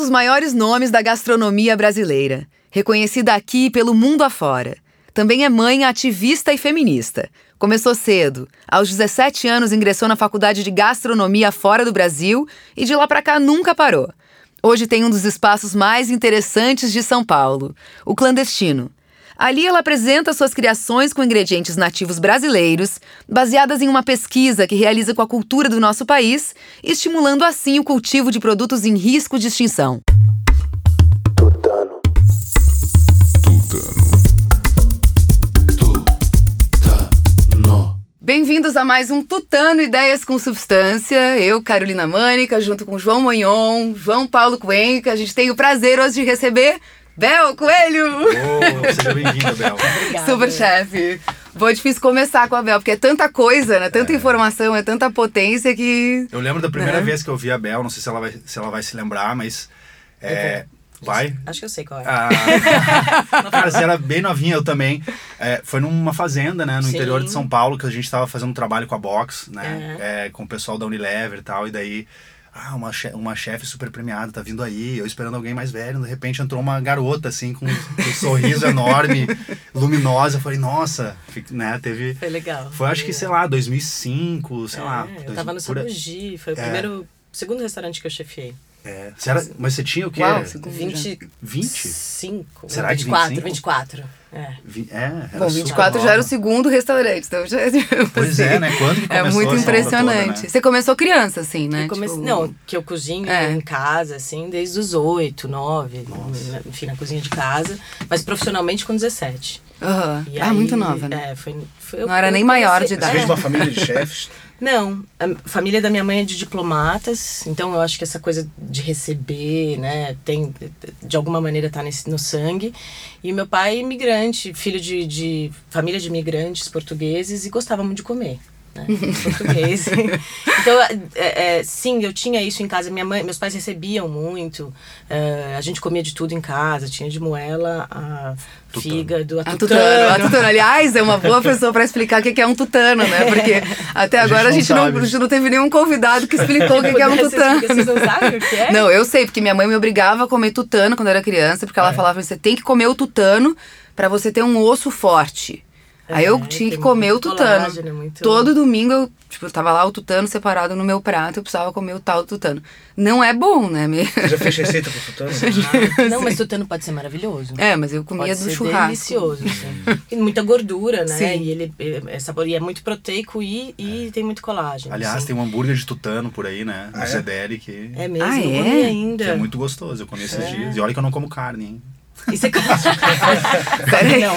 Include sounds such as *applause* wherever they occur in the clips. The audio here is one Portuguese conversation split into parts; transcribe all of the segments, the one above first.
dos maiores nomes da gastronomia brasileira, reconhecida aqui e pelo mundo afora. Também é mãe ativista e feminista. Começou cedo. Aos 17 anos ingressou na faculdade de gastronomia fora do Brasil e de lá para cá nunca parou. Hoje tem um dos espaços mais interessantes de São Paulo, o clandestino. Ali ela apresenta suas criações com ingredientes nativos brasileiros, baseadas em uma pesquisa que realiza com a cultura do nosso país, estimulando assim o cultivo de produtos em risco de extinção. Tutano. Tutano. Bem-vindos a mais um Tutano Ideias com Substância. Eu, Carolina Mânica, junto com João Monhon, João Paulo Cuenca. A gente tem o prazer hoje de receber Bel Coelho! Oh, seja bem-vinda, Bel. Super chefe. Foi difícil começar com a Bel, porque é tanta coisa, né? Tanta é. informação, é tanta potência que. Eu lembro da primeira é. vez que eu vi a Bel, não sei se ela vai se, ela vai se lembrar, mas. É, vai? Acho que eu sei qual é. Ah, *laughs* cara, você era bem novinha, eu também. É, foi numa fazenda, né, no Sim. interior de São Paulo, que a gente estava fazendo um trabalho com a Box, né, uhum. com o pessoal da Unilever e tal, e daí ah, uma, chefe, uma chefe super premiada tá vindo aí, eu esperando alguém mais velho, de repente entrou uma garota, assim, com um *laughs* sorriso enorme, luminosa, eu falei, nossa, né, teve... Foi legal. Foi, acho que, sei lá, 2005, sei é, lá. Eu tava no Sabugi, foi o é. primeiro, segundo restaurante que eu chefiei. É. Você era, mas você tinha o quê? Uau, 20, 20? 5. Será 24, que 24. É. é Bom, 24 já era o segundo restaurante, então já tipo Pois assim, é, né? Quando que É muito impressionante. Toda, né? Você começou criança, assim, né? Comece... Tipo... Não, que eu cozinho é. em casa, assim, desde os 8, 9, Nossa. enfim, na cozinha de casa, mas profissionalmente com 17. Uhum. ah, aí, muito nova, né? É, foi, foi, Não era nem maior de idade. Você fez uma família de chefes? *laughs* Não, a família da minha mãe é de diplomatas, então eu acho que essa coisa de receber, né, tem de alguma maneira tá nesse, no sangue. E meu pai é imigrante, filho de, de família de imigrantes portugueses e gostava muito de comer. Né, português. *laughs* então, é, é, sim, eu tinha isso em casa. Minha mãe, meus pais recebiam muito. É, a gente comia de tudo em casa. Tinha de moela a tutano. fígado, a tutano. A tutano. *laughs* A tutano. Aliás, é uma boa pessoa para explicar o que é um tutano, né? Porque *laughs* até agora a gente, não, a gente não, teve nenhum convidado que explicou o que é um tutano. Vocês não sabem o que é? Não, eu sei, porque minha mãe me obrigava a comer tutano quando eu era criança, porque ela é. falava: você tem que comer o tutano para você ter um osso forte. Aí eu é, tinha que comer o tutano. Colágeno, muito... Todo domingo eu, tipo, tava lá o tutano separado no meu prato, eu precisava comer o tal tutano. Não é bom, né? Você já fez receita pro tutano? *laughs* Ah, não, mas tutano pode ser maravilhoso. É, mas eu comia pode do churrasco. delicioso, assim. *laughs* muita gordura, né? Sim. E ele é, é sabor, e é muito proteico e, e é. tem muito colágeno. Aliás, assim. tem um hambúrguer de tutano por aí, né? No ah, CDL que... É mesmo, ah, eu é? ainda. Que é muito gostoso, eu comi esses dias. E olha que eu não como carne, hein? Isso é Peraí. Não.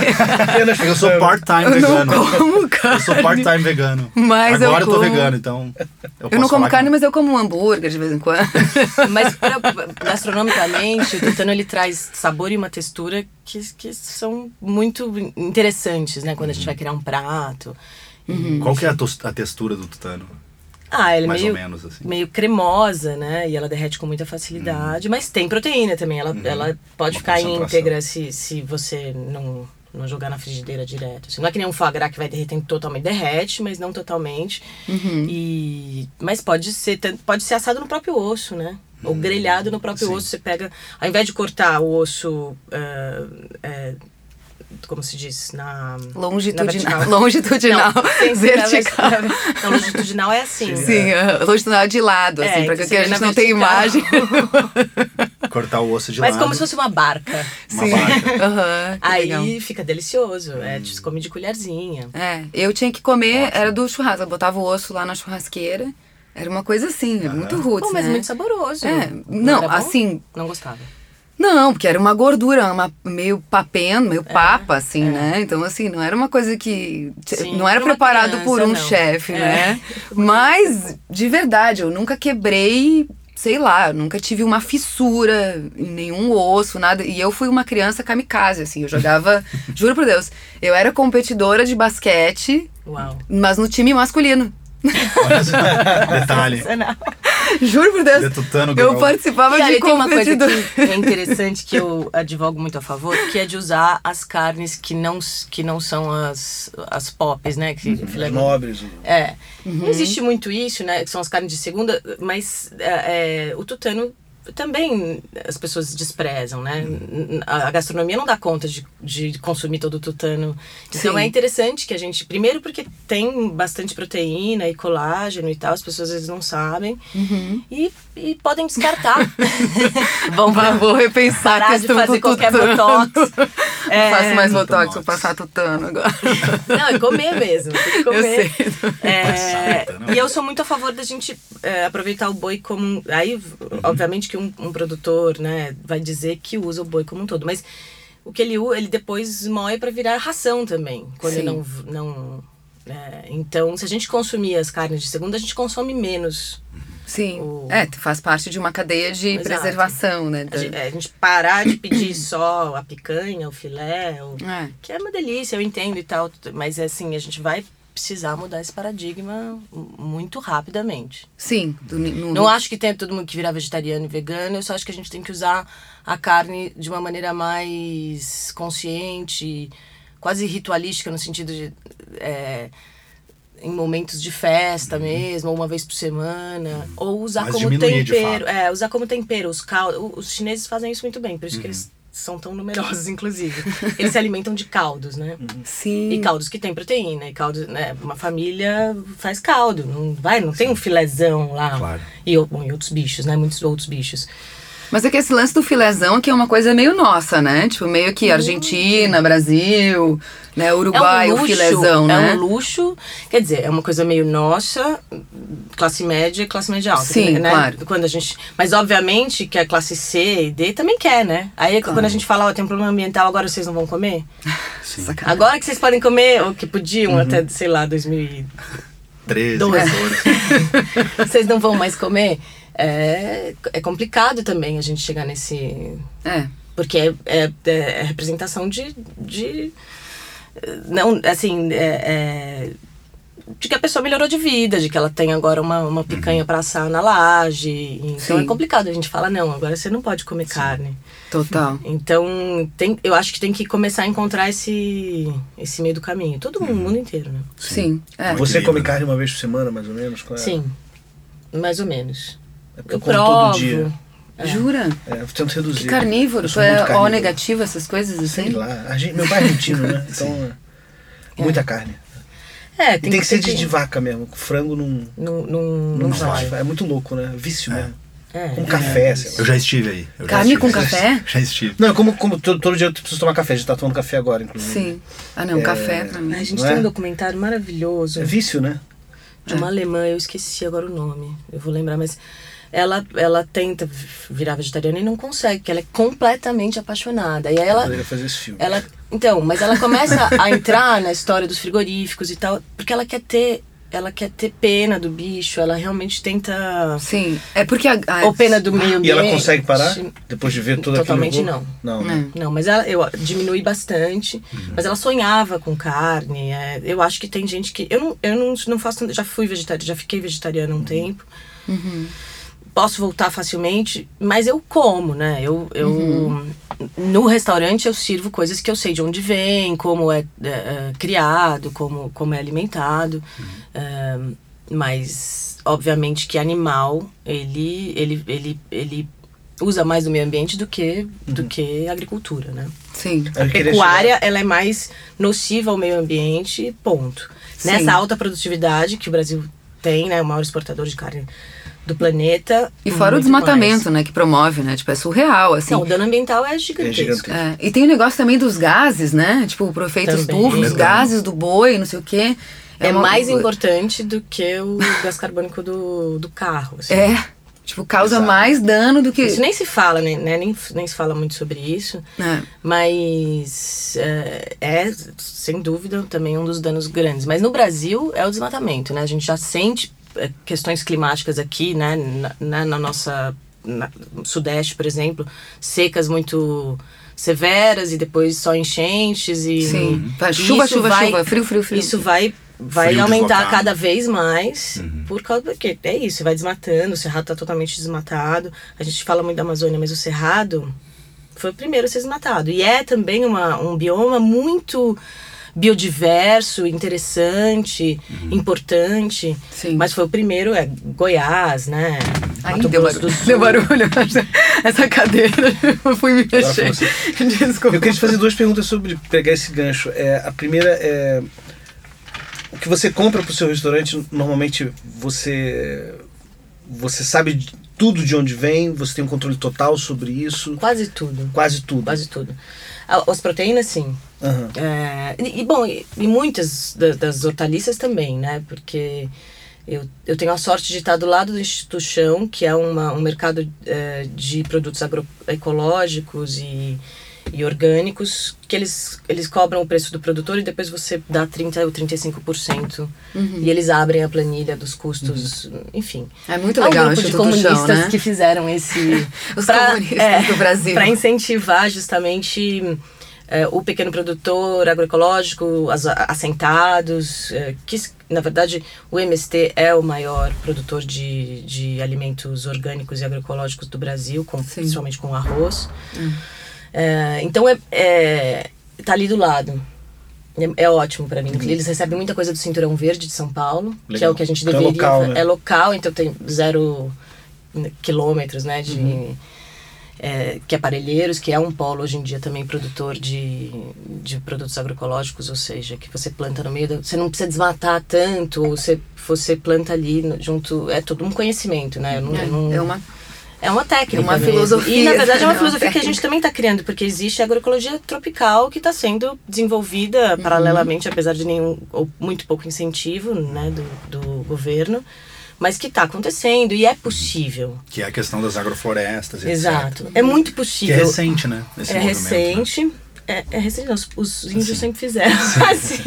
Eu sou part-time vegano. Não como carne. Eu sou part-time vegano. Mas Agora eu, eu tô vegano, então. Eu, eu não como carne, que... mas eu como um hambúrguer de vez em quando. *laughs* Mas pra, gastronomicamente, o tutano ele traz sabor e uma textura que, que são muito interessantes, né? Quando a gente vai criar um prato. Uhum. Qual que é a, a textura do tutano? Ah, ela é meio, menos, assim. meio cremosa, né? E ela derrete com muita facilidade. Uhum. Mas tem proteína também. Ela, uhum. ela pode Uma ficar íntegra se, se você não, não jogar na frigideira direto. Assim, não é que nem um foie gras que vai derretendo totalmente. Derrete, mas não totalmente. Uhum. E, mas pode ser, pode ser assado no próprio osso, né? Ou uhum. grelhado no próprio Sim. osso. Você pega... Ao invés de cortar o osso... Uh, uh, como se diz, na longitudinal, na *laughs* longitudinal, não, vertical. Não, longitudinal é assim. Sim, uh, longitudinal de lado, é, assim, para que a gente não tenha imagem. *laughs* Cortar o osso de Mas lado. Mas como se fosse uma barca. Uma Sim. barca. *laughs* Uhum, Aí legal. fica delicioso, é, hum. é, come de colherzinha. É, eu tinha que comer, Ótimo. era do churrasco, eu botava o osso lá na churrasqueira. Era uma coisa assim, uhum. muito roots, Pô, mas né? muito saboroso. É, não, não assim... Não gostava. Não, porque era uma gordura, uma, meio papendo, meio é, papa, assim, é. né? Então, assim, não era uma coisa que. Sim, não era preparado criança, por um chefe, é. né? *laughs* Mas, de verdade, eu nunca quebrei, sei lá, eu nunca tive uma fissura em nenhum osso, nada. E eu fui uma criança kamikaze, assim, eu jogava. *laughs* juro por Deus, eu era competidora de basquete, Uau. mas no time masculino. Detalhe. Juro por Deus. Eu participava e, de tem uma coisa que é interessante que eu advogo muito a favor, que é de usar as carnes que não, que não são as, as pops, né? Que, uhum, filé nobres. É. Uhum. Existe muito isso, né? Que são as carnes de segunda, mas é, é, o tutano também as pessoas desprezam, né? A gastronomia não dá conta de, de consumir todo o tutano. Então Sim. é interessante que a gente. Primeiro, porque tem bastante proteína e colágeno e tal, as pessoas às vezes não sabem. E, e podem descartar. *laughs* Vão Vou, vou repensar a parar de fazer do qualquer tutano. botox. *laughs* Não É, faço mais botox, vou passar tutano agora. *laughs* Não, é comer mesmo. Tem que Eu comer. sei. É, né? e eu sou muito a favor da gente é, aproveitar o boi como. Aí, obviamente, que um, um produtor né, vai dizer que usa o boi como um todo. Mas o que ele usa, ele depois moe para virar ração também. Quando Sim. não. não é, então, se a gente consumir as carnes de segunda, a gente consome menos. Sim. O- É, faz parte de uma cadeia de Exato. preservação, né? A gente, é, a gente parar de pedir *clears throat* só a picanha, o filé, o, É. que é uma delícia, eu entendo e tal, mas assim, a gente vai precisar mudar esse paradigma muito rapidamente. Sim. do- no- Não acho que tenha todo mundo que virar vegetariano e vegano, eu só acho que a gente tem que usar a carne de uma maneira mais consciente, quase ritualística, no sentido de. é, em momentos de festa mesmo, ou uma vez por semana, ou usar Mas como tempero. É, usar como tempero. Os, caldos, os chineses fazem isso muito bem, por isso que eles são tão numerosos, inclusive. *laughs* Eles se alimentam de caldos, né? Sim. E caldos que tem proteína. E caldos, né? Uma família faz caldo. Não vai, não tem um filézão lá. Claro. E, bom, e outros bichos, né? Muitos outros bichos. Mas é que esse lance do filézão aqui é uma coisa meio nossa, né? Tipo, meio que Argentina, Brasil, né? Uruguai, é um o luxo, filézão, é né? um luxo. Quer dizer, é uma coisa meio nossa, classe média e classe média alta. Sim, né? claro. Quando a gente, mas obviamente que a classe C e D também quer, né? Aí quando a gente fala, ó, tem um problema ambiental, agora vocês não vão comer? *laughs* Sacanagem. Agora que vocês podem comer, ou que Uhum. podiam até, sei lá, 2000 13, Doze. 14. *laughs* vocês não vão mais comer? É, é complicado também a gente chegar nesse. É. Porque é, é, é representação de. de não, assim. É, é, de que a pessoa melhorou de vida, de que ela tem agora uma, uma picanha pra assar na laje. Então Sim. é complicado. A gente fala, não, agora você não pode comer carne. Total. Então, tem, eu acho que tem que começar a encontrar esse, esse meio do caminho. Todo mundo, o mundo inteiro, né? Sim. É. Você come carne uma vez por semana, mais ou menos? Qual é? Sim. Mais ou menos. É porque Eu eu como provo. todo dia. Jura? É, eu tento reduzir. Que carnívoro? Tu é O negativo, essas coisas assim? Sei lá. A gente- meu pai é argentino, né? *laughs* Então, é, muita carne. É, E tem que ser de, de vaca mesmo. Frango não, Não, não, não vai. É muito louco, né? Vício mesmo. É. Com café, lá. Eu já estive aí. Eu já Carne estive. com café? Já estive. Não, como, como todo, todo dia eu preciso tomar café. A gente tá tomando café agora, inclusive. Sim. Ah, não, café pra mim. A gente Não tem é? um documentário maravilhoso É vício, né? de uma alemã, eu esqueci agora o nome, eu vou lembrar, mas ela, ela tenta virar vegetariana e não consegue, porque ela é completamente apaixonada. E aí Eu ela, poderia fazer esse filme. ela então, mas ela começa *laughs* a entrar na história dos frigoríficos e tal, porque ela quer ter, ela quer ter pena do bicho, ela realmente tenta Sim. É porque a. a- ou pena do meio ambiente. E ela consegue parar? Depois de ver tudo Totalmente aquilo? não. Não, né? Não, mas ela, eu diminui bastante. Uhum. Mas ela sonhava com carne. é, eu acho que tem gente que. Eu não, eu não, não faço. tanto- Já fui vegetariana, já fiquei vegetariana há Uhum. um tempo. Posso voltar facilmente, mas eu como, né? Eu, eu Uhum. no restaurante eu sirvo coisas que eu sei de onde vem, como é, é, é, criado, como, como é alimentado. Uhum. É, mas obviamente que animal ele, ele, ele, ele usa mais do meio ambiente do que Uhum. do que agricultura, né? Sim. A pecuária ela é mais nociva ao meio ambiente, ponto. Sim. Nessa alta produtividade que o Brasil tem, né, o maior exportador de carne do planeta. E fora o desmatamento, mais. né? Que promove, né? Tipo, é surreal, assim. Não, o dano ambiental é gigantesco. É gigantesco. É, e tem o negócio também dos gases, né? Tipo, o profeito Também. estufa, os gases do boi, não sei o quê. É, uma- mais importante do que o gás carbônico do, do carro. assim. É. Tipo, causa Exato. mais dano do que. Isso nem se fala, né? né, Nem, nem se fala muito sobre isso. É. Mas é, é, sem dúvida, também um dos danos grandes. Mas no Brasil é o desmatamento, né? A gente já sente é, questões climáticas aqui, né? Na, na- na nossa... na- no Sudeste, por exemplo, secas muito severas e depois só enchentes e... Sim. E chuva, isso chuva, vai- chuva. Frio, frio, frio. Isso vai, vai Frio aumentar deslocado. cada vez mais por causa porque é isso, vai desmatando, o cerrado tá totalmente desmatado. A gente fala muito da Amazônia, mas o cerrado foi o primeiro a ser desmatado. E é também uma, um bioma muito biodiverso, interessante, importante. Sim. Mas foi o primeiro, é Goiás, né? Ai, Mato deu Grosso barulho. do Sul. Deu barulho. Essa cadeira, eu fui me mexer. Desculpa. Eu queria te fazer duas perguntas sobre pegar esse gancho. É, a primeira é. O que você compra para o seu restaurante, normalmente você. Você sabe de- tudo de onde vem, você tem um controle total sobre isso. Quase tudo. Quase tudo. Quase tudo. Ah, As proteínas, sim. Aham. É, e, e, bom, e, e muitas da- das hortaliças também, né? Porque eu, eu tenho a sorte de estar do lado do Instituto Chão, que é uma, um mercado é, de produtos agroecológicos e, e orgânicos, que eles, eles cobram o preço do produtor e depois você dá 30% ou 35%. E eles abrem a planilha dos custos, enfim. É muito Há um legal grupo de comunistas Chão, né? que fizeram esse... *laughs* Os pra- comunistas do Brasil. Para incentivar justamente é, o pequeno produtor agroecológico, as, assentados, é, que na verdade o MST é o maior produtor de, de alimentos orgânicos e agroecológicos do Brasil, com, principalmente com arroz. É, então é, é, tá ali do lado. É, é ótimo para mim. Eles recebem muita coisa do Cinturão Verde de São Paulo, que é Legal. o que a gente Então é deveria. local, né? É local, então tem zero quilômetros, né, de Uhum. é, que é Parelheiros, que é um polo hoje em dia também produtor de, de produtos agroecológicos, ou seja, que você planta no meio da, você não precisa desmatar tanto, ou você você planta ali no- junto, é todo um conhecimento, né? Não- eu não- É uma é uma técnica. É uma mesmo. filosofia, E na verdade é *laughs* é uma uma filosofia que a gente também está criando, porque existe a agroecologia tropical que está sendo desenvolvida Uhum. paralelamente, apesar de nenhum ou muito pouco incentivo né, do, do governo, mas que está acontecendo e é possível. Que é a questão das agroflorestas, etc. Exato. É muito Que possível. é recente, né? Esse É movimento, recente. né? É, é recente, não, os, os índios Assim. sempre fizeram *laughs* assim.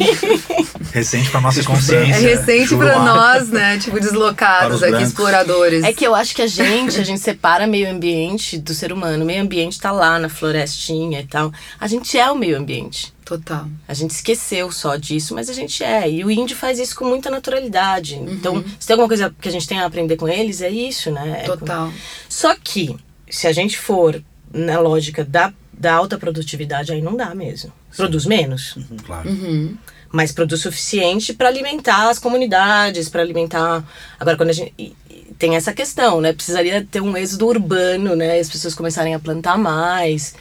Recente pra nossa É consciência. recente juro pra lá. nós, né? Tipo, deslocados os aqui, brancos. exploradores. É que eu acho que a gente, a gente separa meio ambiente do ser humano. O meio ambiente tá lá na florestinha e tal. A gente é o meio ambiente. Total. A gente esqueceu só disso, mas a gente é. E o índio faz isso com muita naturalidade. Então, se tem alguma coisa que a gente tem a aprender com eles, é isso, né? É com- Total. Só que, se a gente for na lógica da, da alta produtividade, aí não dá mesmo. Produz menos, Claro. Uhum. mas produz suficiente para alimentar as comunidades, para alimentar. Agora, quando a gente. e- e Tem essa questão, né? Precisaria ter um êxodo urbano, né? As pessoas começarem a plantar mais.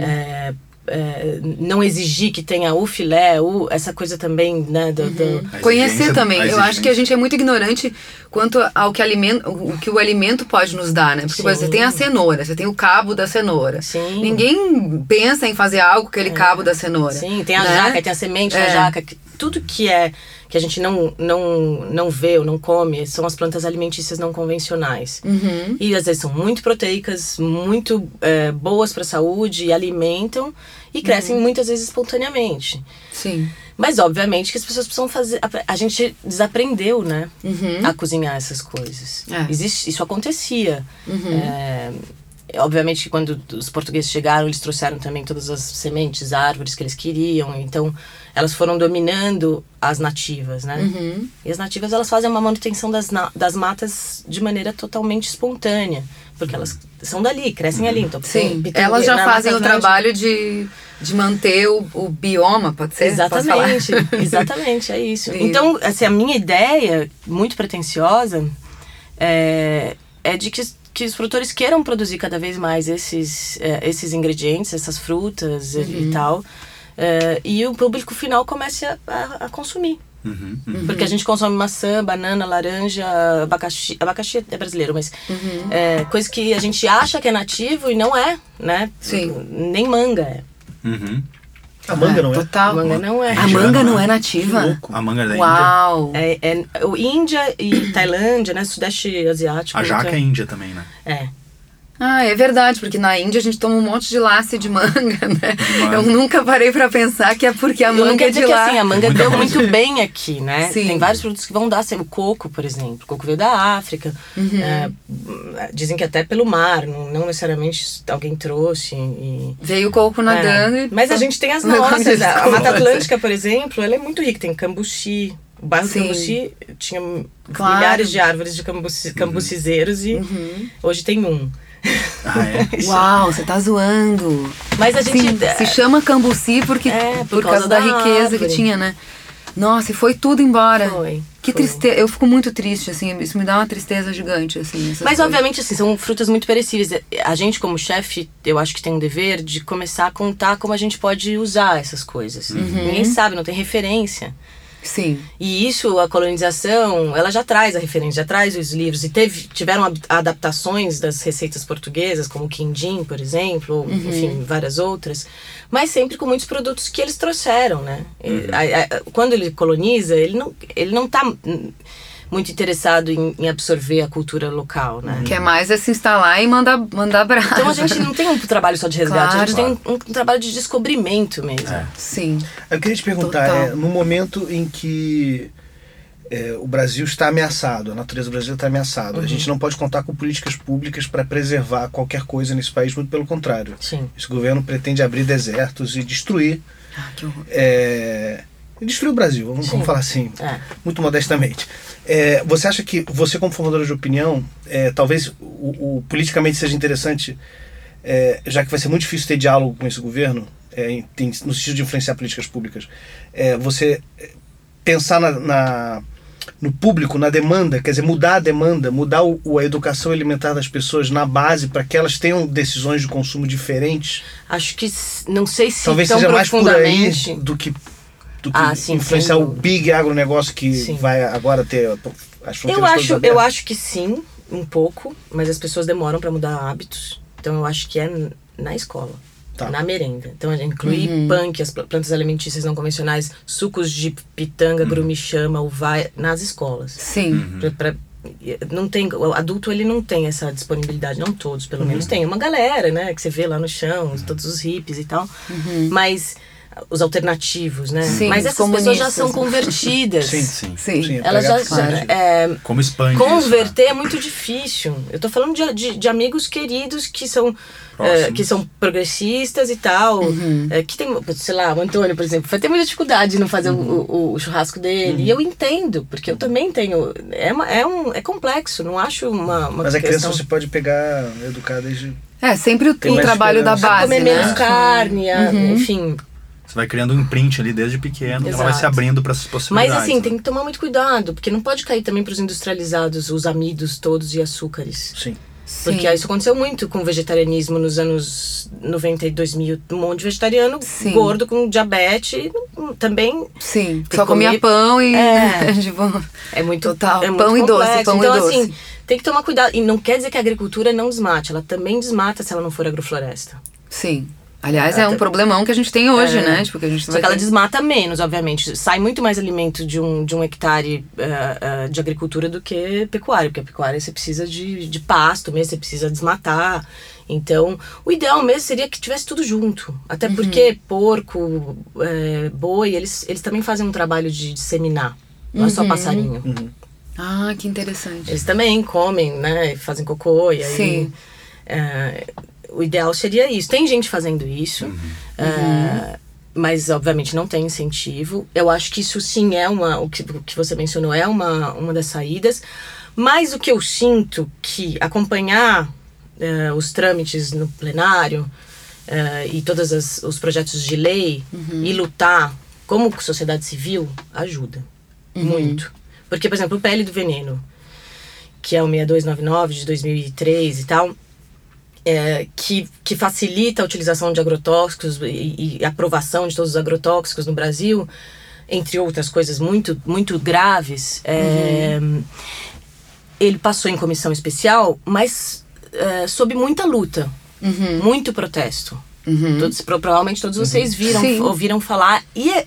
É, é, não exigir que tenha o filé, o, essa coisa também, né? Do, do- A Conhecer também. Eu acho que a gente é muito ignorante quanto ao que, alimento, o que o alimento pode nos dar, né? Porque Sim. você tem a cenoura, você tem o cabo da cenoura. Sim. Ninguém pensa em fazer algo com aquele cabo da cenoura. Sim, tem a né? jaca, tem a semente É. da jaca. que- Tudo que é que a gente não, não, não vê ou não come são as plantas alimentícias não convencionais. Uhum. E às vezes são muito proteicas, muito é, boas para a saúde, e alimentam e Uhum. crescem muitas vezes espontaneamente. Sim. Mas obviamente que as pessoas precisam fazer. a- A gente desaprendeu, né? Uhum. A cozinhar essas coisas. É. Existe, isso acontecia. Uhum. É, obviamente que quando os portugueses chegaram, eles trouxeram também todas as sementes, árvores que eles queriam. Então, elas foram dominando as nativas, né? Uhum. E as nativas, elas fazem uma manutenção das, das matas de maneira totalmente espontânea. Porque elas são dali, crescem ali. Então, Sim. Elas já fazem o trabalho de, de manter o, o bioma, pode ser? Exatamente, *laughs* exatamente, é isso. E- Então, assim, a minha ideia, muito pretensiosa, é, é de que, que os produtores queiram produzir cada vez mais esses, é, esses ingredientes, essas frutas Uhum. e tal, é, e o público final comece a, a- a consumir. Uhum, uhum. Porque a gente consome maçã, banana, laranja, abacaxi. Abacaxi é brasileiro, mas Uhum. é, coisa que a gente acha que é nativo e não é, né? Sim. Nem manga é. Uhum. A manga não é? Total. Manga não é. A manga não é Que nativa? louco. A manga da Índia. Uau! É, é, o Índia e Tailândia, né? Sudeste asiático. A jaca é então- índia também, né? É. Ah, é verdade, porque na Índia a gente toma um monte de lace de manga, *laughs* né? manga. Eu nunca parei pra pensar que é porque a manga é de que lá. assim, a manga Muita deu manga. muito bem aqui, né? Sim. Tem vários produtos que vão dar, assim, o coco, por exemplo. O coco veio da África. Uhum. É, dizem que até pelo mar, não, não necessariamente alguém trouxe. e- Veio o coco nadando É. e... Mas a gente tem as *laughs* nossas. A. Mata Atlântica, por exemplo, ela é muito rica. Tem cambuci. O bairro Sim. Cambuci tinha Claro. milhares de árvores de cambuci, cambucizeiros e Uhum. hoje tem um. Ah, é? *laughs* Uau, você tá zoando. Mas a gente. Sim, se chama Cambuci porque, É, por, causa, da, riqueza árvore. que tinha, né? Nossa, e foi tudo embora. Foi, Que tristeza. Eu fico muito triste, assim. Isso me dá uma tristeza gigante, assim. Mas coisas. obviamente assim, são frutas muito perecíveis. A gente como chefe, eu acho que tem um dever de começar a contar como a gente pode usar essas coisas. Uhum. Ninguém sabe, não tem referência. Sim. E isso, a colonização, ela já traz a referência, já traz os livros. E teve, tiveram ad- adaptações das receitas portuguesas, como o quindim, por exemplo, ou, enfim, várias outras. Mas sempre com muitos produtos que eles trouxeram, né? E, a- a- quando ele coloniza, ele não, ele não tá muito interessado em, em absorver a cultura local, né? Quer mais é se instalar e mandar, mandar brasa. Então a gente não tem um trabalho só de resgate, a gente Claro. tem um, um trabalho de descobrimento mesmo. Sim. Eu queria te perguntar, é, no momento em que é, o Brasil está ameaçado, a natureza do Brasil está ameaçada, Uhum. a gente não pode contar com políticas públicas para preservar qualquer coisa nesse país, muito pelo contrário. Sim. Esse governo pretende abrir desertos e destruir, Ah, que horror. é, destruir o Brasil, vamos, vamos falar assim, É. muito modestamente. É, você acha que você, como formadora de opinião, é, talvez o, o politicamente seja interessante, é, já que vai ser muito difícil ter diálogo com esse governo, é, em- no sentido de influenciar políticas públicas, é, você é, pensar na, na- no público, na demanda, quer dizer, mudar a demanda, mudar o, o- a educação alimentar das pessoas na base para que elas tenham decisões de consumo diferentes. Acho que não sei se Talvez seja mais por aí do que, do que Ah, sim, influenciar o big agronegócio que Sim. vai agora ter as fronteiras Eu acho, eu acho que sim, um pouco, mas as pessoas demoram para mudar hábitos. Então eu acho que é na escola. Tá. Na merenda. Então, a gente incluir Uhum. punk, as pl- plantas alimentícias não convencionais, sucos de pitanga, grumichama, uvaia, nas escolas. Sim. Uhum. Pra- pra- não tem o adulto ele não tem essa disponibilidade não todos Uhum. pelo menos tem uma galera né que você vê lá no chão todos os hippies e tal mas os alternativos né Uhum. Sim, mas essas pessoas já são né? convertidas *laughs* Sim. Sim. Sim. Sim, é elas já claro. é, Como expande isso, Converter né? é muito difícil. Eu tô falando de, de, de amigos queridos que são eh, que são progressistas e tal. eh, que tem, sei lá, o Antônio, por exemplo, vai ter muita dificuldade de não fazer o- o, o churrasco dele. E eu entendo, porque eu também tenho. É, uma- é, um, é complexo, não acho uma, uma Mas a criança você pode pegar, educar desde. É, sempre o, o trabalho da esperança. base, comer né? menos carne, a- enfim. Você vai criando um imprint ali desde pequeno, ela vai se Exato. abrindo para essas Mas possibilidades. assim, né? tem que tomar muito cuidado, porque não pode cair também pros industrializados, os amidos todos e açúcares. Sim. Sim. Porque isso aconteceu muito com o vegetarianismo nos anos 90 e 2000. Um monte de vegetariano Sim. gordo com diabetes também Sim, só comia comer- pão e. É. *laughs* é muito Total, é muito pão e doce, complexo. pão e então, doce. assim, tem que tomar cuidado. E não quer dizer que a agricultura não desmate, ela também desmata se ela não for agrofloresta. sim. Aliás, é um problemão que a gente tem hoje, É. né? Tipo, que a gente Só que ela ter- desmata menos, obviamente. Sai muito mais alimento de um, de um hectare eh, eh, de agricultura do que pecuária, porque a pecuária você precisa de, de pasto mesmo, você precisa desmatar. Então, o ideal mesmo seria que tivesse tudo junto. Até Uhum. porque porco, eh, boi, eles, eles também fazem um trabalho de disseminar. Não é Uhum. só passarinho. Ah, que interessante. Eles também comem, né? Fazem cocô e aí. Sim. é, o ideal seria isso. Tem gente fazendo isso, é, mas obviamente não tem incentivo. Eu acho que isso sim é uma. O que, o que você mencionou é uma, uma das saídas. Mas o que eu sinto que acompanhar é, os trâmites no plenário é, e todos as- os projetos de lei e lutar como sociedade civil ajuda muito. Porque, por exemplo, o PL do veneno, que é o 6299 de 2003 e tal, é, que, que facilita a utilização de agrotóxicos e, e a aprovação de todos os agrotóxicos no Brasil, entre outras coisas muito, muito graves, é, ele passou em comissão especial, mas é, sob muita luta, muito protesto. Todos, pro- provavelmente todos vocês viram, Sim. ouviram falar. E, é-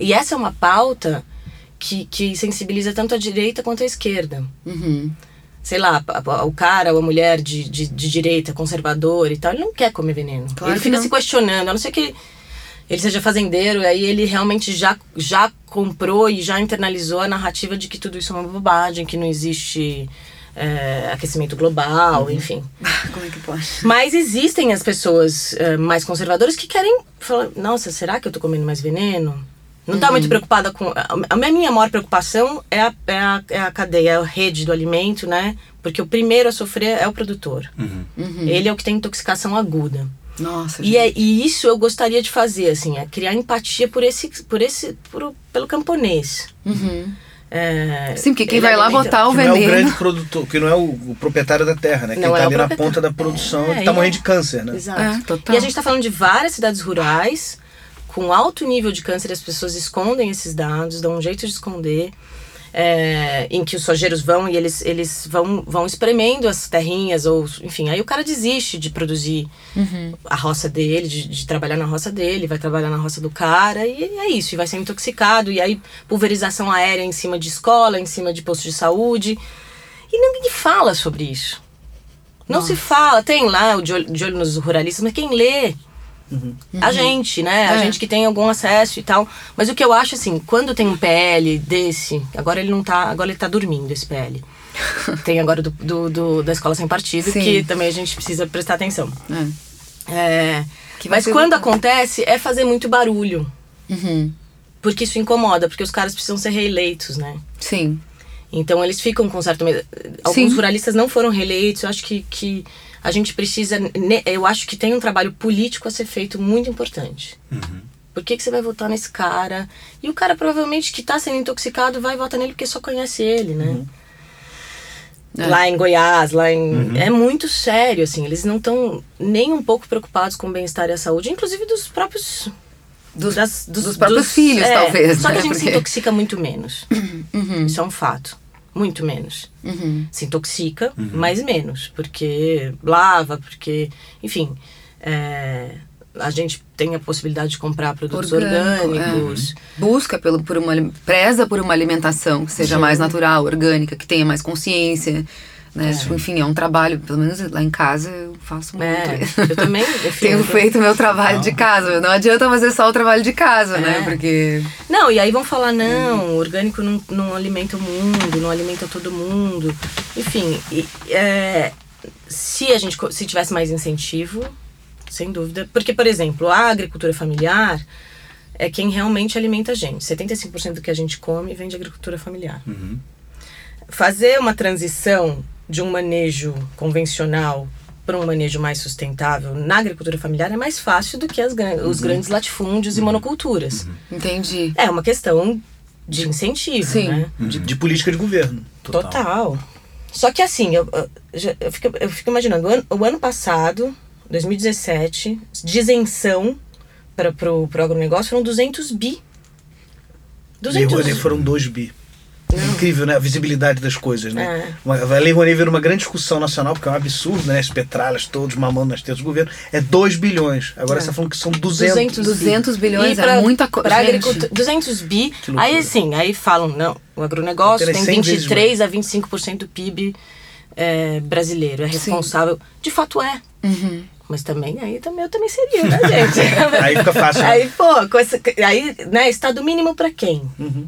e essa é uma pauta que, que sensibiliza tanto a direita quanto a esquerda Uhum. Sei lá, o cara ou a mulher de, de, de direita, conservador e tal, ele não quer comer veneno. Claro ele fica não. se questionando, a não ser que ele seja fazendeiro, e aí ele realmente já, já comprou e já internalizou a narrativa de que tudo isso é uma bobagem, que não existe é, aquecimento global, Uhum. enfim. *laughs* Como é que pode? Mas existem as pessoas eh, mais conservadoras que querem falar, nossa, será que eu tô comendo mais veneno? Não tá muito preocupada com. A a minha maior preocupação é a, é, a, é a cadeia, é a rede do alimento, né? Porque o primeiro a sofrer é o produtor. Ele é o que tem intoxicação aguda. Nossa, E, é, e isso eu gostaria de fazer, assim, é criar empatia por esse, por esse, por, pelo camponês. É, Sim, porque quem vai lá alimenta- botar o Que não é o veneno. grande produtor, que não é o, o proprietário da terra, né? Quem Não tá é o ali na ponta da produção, É, que tá morrendo é- de câncer, né? Exato. É, total. E a gente está falando de várias cidades rurais com alto nível de câncer, as pessoas escondem esses dados, dão um jeito de esconder. é, em que os sojeiros vão e eles, eles vão, vão espremendo as terrinhas, ou enfim, aí o cara desiste de produzir a roça dele, de, de trabalhar na roça dele, vai trabalhar na roça do cara, e é isso, e vai ser intoxicado, e aí pulverização aérea em cima de escola, em cima de posto de saúde. E ninguém fala sobre isso. Não se fala, tem lá o de olho, de olho nos ruralistas, mas quem lê? A gente, né? A É. gente que tem algum acesso e tal. Mas o que eu acho, assim, quando tem um PL desse, agora ele não tá. Agora ele tá dormindo, esse PL. *laughs* tem agora do, do- do- da escola sem partido, Sim. que também a gente precisa prestar atenção. É. É, mas quando acontece, é fazer muito barulho. Uhum. Porque isso incomoda, porque os caras precisam ser reeleitos, né? Sim. Então eles ficam com certo medo. Alguns Sim. ruralistas não foram reeleitos. Eu acho que, que a gente precisa. Eu acho que tem um trabalho político a ser feito muito importante. Por que, que você vai votar nesse cara? E o cara provavelmente que tá sendo intoxicado vai votar nele porque só conhece ele, né? É. Lá em Goiás, lá em. É muito sério, assim. Eles não estão nem um pouco preocupados com o bem-estar e a saúde, inclusive dos próprios. Dos, das- dos próprios filhos, é, talvez. Só que né? a gente se Porque- intoxica muito menos. Isso é um fato. Muito menos. Uhum. Se intoxica, mas menos. Porque lava, porque. Enfim. é, a gente tem a possibilidade de comprar produtos Orgânico, orgânicos. Busca pelo, por uma, preza por uma alimentação que seja Sim. mais natural, orgânica, que tenha mais consciência. Né? É. Tipo, enfim, é um trabalho, pelo menos lá em casa eu faço muito. É, eu *laughs* também. enfim, Tenho eu- feito meu trabalho de casa. Não adianta fazer só o trabalho de casa, né? É. Porque. Não, e aí vão falar, não, orgânico não, não alimenta o mundo, não alimenta todo mundo. Enfim, e, é, se a gente se tivesse mais incentivo, sem dúvida. Porque, por exemplo, a agricultura familiar é quem realmente alimenta a gente. 75% do que a gente come vem de agricultura familiar. Fazer uma transição de um manejo convencional para um manejo mais sustentável na agricultura familiar é mais fácil do que as, os grandes latifúndios e monoculturas. Entendi. É uma questão de incentivo, Sim. né? De, de política de governo. Total. Só que assim, eu, eu, fico, eu fico imaginando, o ano, o ano passado, 2017, de isenção para pro, pro agronegócio foram 200 bi. Lei 200 Rouanet foram 2 bi. Incrível, né? A visibilidade das coisas, né? É. A Lei Rouanet virou uma grande discussão nacional, porque é um absurdo, né? As petralhas todos mamando nas tetas do governo. É 2 bilhões. Agora É. você tá falando que são 200. 200 bilhões E é pra- muita coisa. pra Gente. agricultura- 200 bi. Aí sim, aí falam, não, o agronegócio Apenas tem 100 vezes 23 a 25% do PIB é, brasileiro, é responsável. De fato é. Uhum. Mas também, aí também, eu também seria, né, *laughs* gente? Aí fica fácil, né? Aí, pô, com essa, aí, né, estado mínimo pra quem? Uhum.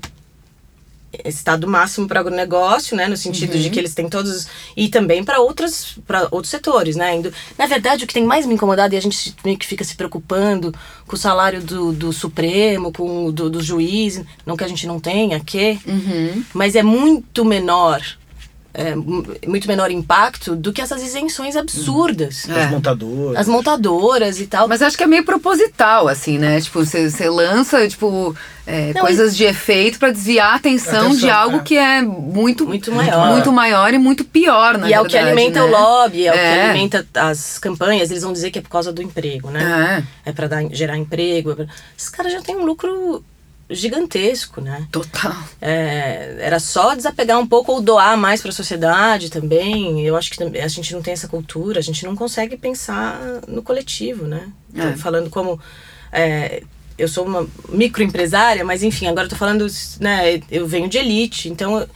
Estado máximo para agronegócio, né, no sentido Uhum. de que eles têm todos e também para outros para outros setores, né? Indo, na verdade, o que tem mais me incomodado e a gente meio que fica se preocupando com o salário do, do Supremo, com o do, do juiz, não que a gente não tenha, que, Uhum. mas é muito menor, é, mu- muito menor impacto do que essas isenções absurdas. É. As montadoras. As montadoras e tal. Mas acho que é meio proposital, assim, né? Tipo, você lança, tipo, é, Não, coisas de efeito pra desviar a atenção, Atenção, de algo é. que é muito, Muito maior. muito maior e muito pior, na e é o que verdade, alimenta né? o lobby, é, o que É. alimenta as campanhas. Eles vão dizer que é por causa do emprego, né? É, É pra dar, gerar emprego. é Esses caras já têm um lucro gigantesco, né? total. É, era só desapegar um pouco ou doar mais para a sociedade também. Eu acho que a gente não tem essa cultura, a gente não consegue pensar no coletivo, né? É. falando como é, eu sou uma microempresária, mas enfim, agora eu tô falando, né? Eu venho de elite, então eu,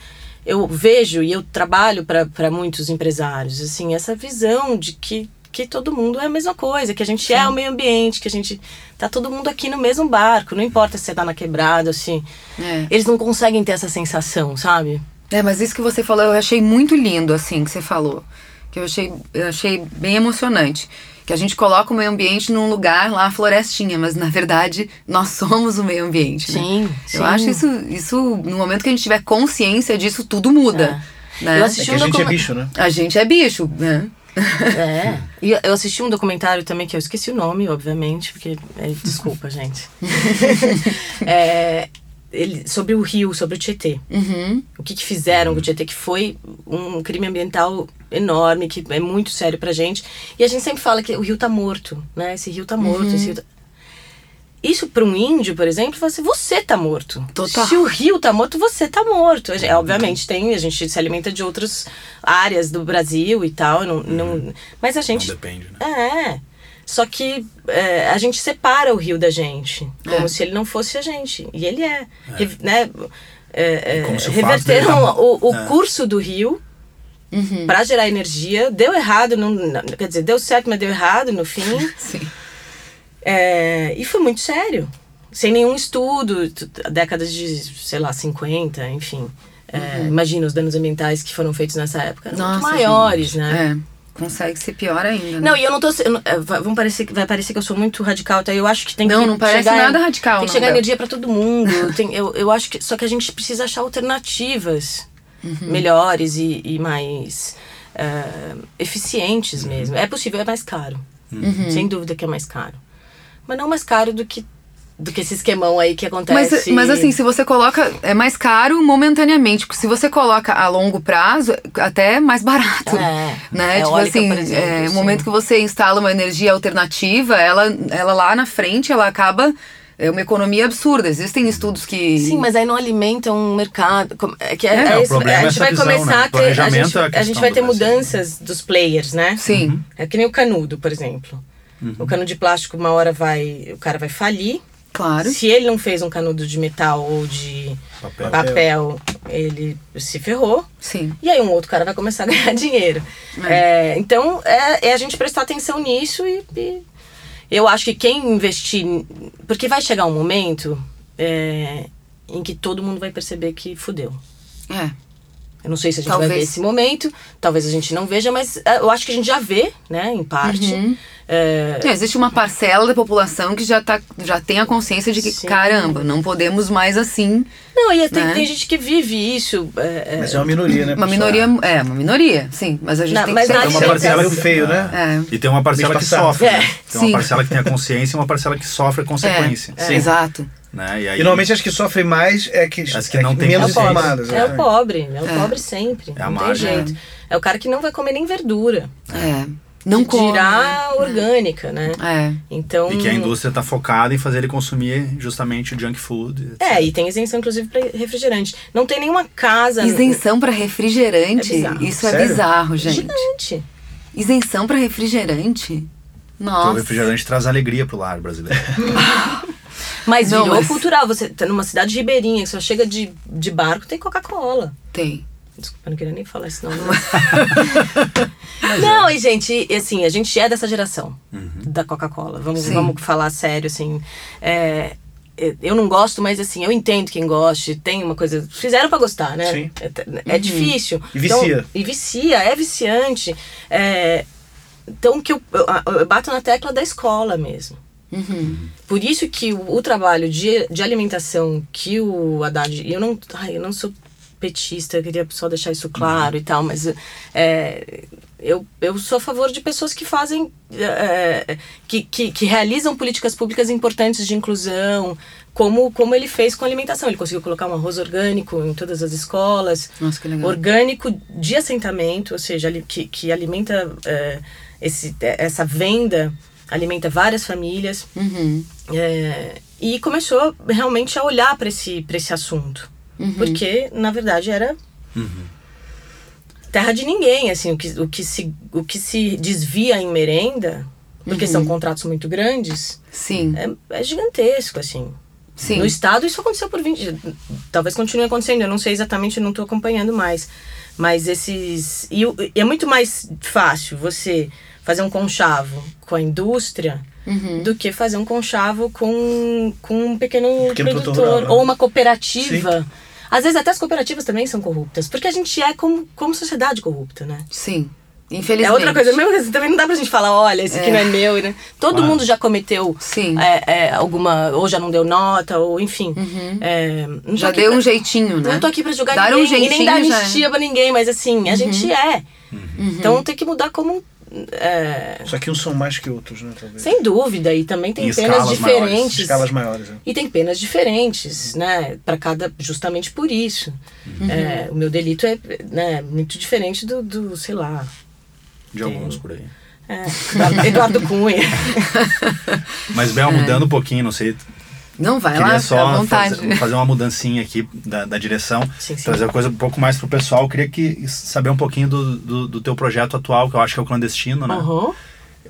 eu vejo e eu trabalho para muitos empresários, assim, essa visão de que que todo mundo é a mesma coisa, que a gente é o meio ambiente, que a gente tá todo mundo aqui no mesmo barco, não importa se você tá na quebrada, assim. É. Eles não conseguem ter essa sensação, sabe? É, mas isso que você falou eu achei muito lindo, assim, que você falou. que eu achei, eu achei bem emocionante. Que a gente coloca o meio ambiente num lugar lá, florestinha, mas na verdade nós somos o meio ambiente. né? Sim, sim. Eu acho isso, isso, no momento que a gente tiver consciência disso, tudo muda. Né? Eu É que a gente é bicho, né? A gente é bicho, né? É. E eu assisti um documentário também que eu esqueci o nome, obviamente, porque. é, desculpa, gente. *laughs* É, ele, sobre o rio, sobre o Tietê. Uhum. O que, que fizeram com o Tietê, que foi um crime ambiental enorme, que é muito sério pra gente. E a gente sempre fala que o rio tá morto, né? Esse rio tá morto, esse rio tá... Isso para um índio, por exemplo, fala assim, você tá morto. Total. Se o rio tá morto, você tá morto. Gente- Obviamente tem, a gente se alimenta de outras áreas do Brasil e tal, não, não, mas a gente Não depende, né? é. Só que é, a gente separa o rio da gente, como É. se ele não fosse a gente. E ele é. Re- né? É, é, o reverteram tá- o, o é. curso do rio Uhum. para gerar energia. Deu errado, não, não- quer dizer, deu certo, mas deu errado no fim. *laughs* Sim. É, e foi muito sério. Sem nenhum estudo, décadas de, sei lá, 50, enfim. É, Imagina os danos ambientais que foram feitos nessa época. eram muito Uhum. Nossa, maiores, gente. né? É. Consegue ser pior ainda. né? Não, e eu não tô. eu não- é, vai, vão parecer, vai parecer que eu sou muito radical, até eu acho que tem Não, que. não parece chegar, nada radical, Tem que não, chegar Bel. energia pra todo mundo. *laughs* tem, eu, eu acho que. Só que a gente precisa achar alternativas Uhum. melhores e, e mais é, eficientes mesmo. É possível, é mais caro. Uhum. Sem dúvida que é mais caro. Mas não mais caro do que, do que esse esquemão aí que acontece. Mas, mas assim, se você coloca. É mais caro momentaneamente. porque Se você coloca a longo prazo, até é mais barato. É, né? tipo eólica, assim, exemplo, é, o momento que você instala uma energia alternativa, ela, ela lá na frente, ela acaba. É uma economia absurda. Existem estudos que. Sim, mas aí não alimenta um mercado. É que é, É, é o isso, problema a é gente vai visão, começar né? a ter. A gente, é a a gente vai do ter Brasil. mudanças dos players, né? Sim. É que nem o canudo, por exemplo. Uhum. O canudo de plástico, uma hora vai. O cara vai falir. Claro. Se ele não fez um canudo de metal ou de Papel. papel, ele se ferrou. Sim. E aí um outro cara vai começar a *laughs* ganhar dinheiro. É, então é, é a gente prestar atenção nisso e, e eu acho que quem investir. Porque vai chegar um momento é, em que todo mundo vai perceber que fudeu. É. Eu não sei se a gente vai ver Talvez. esse momento, talvez a gente não veja, mas é, eu acho que a gente já vê, né, em parte. Uhum. É, É, existe uma parcela da população que já, tá, já tem a consciência de que, Sim. caramba, não podemos mais assim. não, e tem, Né? tem gente que vive isso. é, é, Mas é uma minoria, né? Uma pessoal? minoria. É, uma minoria, sim. Mas a gente Não, tem mas que É uma parcela meio feio, né? É. E tem uma parcela que sofre. É. Né? Tem Sim. uma parcela que tem a consciência e uma parcela que sofre a consequência. É, Exato. Né? E aí, E normalmente as que sofrem mais é que, As que é não têm menos É o pobre. informadas. É o né? pobre, é o pobre sempre. É a não tem margem. jeito. É o cara que não vai comer nem verdura. É. Não que come. dirá orgânica, né? É. Então. E que a indústria está focada em fazer ele consumir justamente o junk food. etc. É, e tem isenção, inclusive, para refrigerante. Não tem nenhuma casa. Isenção pra refrigerante. É bizarro. Isso é Sério? bizarro, gente. Gigante. Isenção pra refrigerante? Porque o Nossa. refrigerante traz alegria pro lar brasileiro. *laughs* Mas Não, virou mas- cultural. Você tá numa cidade ribeirinha, que só chega de, de barco, tem Coca-Cola. Tem. Desculpa, eu não queria nem falar isso, não. Não, *laughs* não e gente, assim, a gente é dessa geração da Coca-Cola. Vamos, Sim. vamos falar sério, assim. É, eu não gosto, mas assim, eu entendo quem goste. Tem uma coisa. Fizeram pra gostar, né? Sim. É, é difícil. E vicia. Então, e vicia, é viciante. É, então, que eu, eu, eu bato na tecla da escola mesmo. Uhum. Por isso que o, o trabalho de, de alimentação que o Haddad. Eu não, ai, eu não sou petista, eu queria só deixar isso claro e tal, mas é, eu, eu sou a favor de pessoas que fazem. é, que, que, que realizam políticas públicas importantes de inclusão, como, como ele fez com a alimentação. Ele conseguiu colocar um arroz orgânico em todas as escolas Nossa, que legal. orgânico de assentamento, ou seja, que, que alimenta é, esse, essa venda, alimenta várias famílias. Uhum. É, e começou realmente a olhar para esse, pra esse assunto. Porque, na verdade, era terra de ninguém. Assim, o, que, o, que se, o que se desvia em merenda, porque são contratos muito grandes, Sim. é, é gigantesco, assim. Sim. No estado isso aconteceu por 20. Talvez continue acontecendo, eu não sei exatamente, eu não estou acompanhando mais. Mas esses. E, e é muito mais fácil você fazer um conchavo com a indústria Uhum. do que fazer um conchavo com, com um pequeno, Pequeno produtor produtor rural, né? ou uma cooperativa. Às vezes até as cooperativas também são corruptas, porque a gente é como, como sociedade corrupta, né? Sim. Infelizmente. É outra coisa, mesmo assim, também não dá pra gente falar, olha, esse aqui É. não é meu, né? Todo Claro. mundo já cometeu Sim. é, é, alguma, ou já não deu nota, ou enfim. É, Uhum. Já aqui deu pra- um jeitinho, né? Não tô aqui pra julgar Dar um ninguém e nem jeitinho dar já é. Uhum. anistia pra ninguém, mas assim, a gente é. Então tem que mudar como. É, Só que uns são mais que outros, né? Talvez. sem dúvida, e também tem Em penas escalas maiores, diferentes. Escalas maiores. né? E tem penas diferentes, né? Para cada. Justamente por isso. Uhum. É, o meu delito é né, muito diferente do, do sei lá. De alguns por aí. é, Eduardo- *laughs* Eduardo Cunha. Mas, Bel, mudando um pouquinho, não sei. Não, vai queria lá, só vontade. fazer, fazer uma mudancinha aqui da, da direção, Sim, sim. trazer a coisa um pouco mais pro pessoal. Eu queria que, saber um pouquinho do, do, do teu projeto atual, que eu acho que é o clandestino, né? Uhum.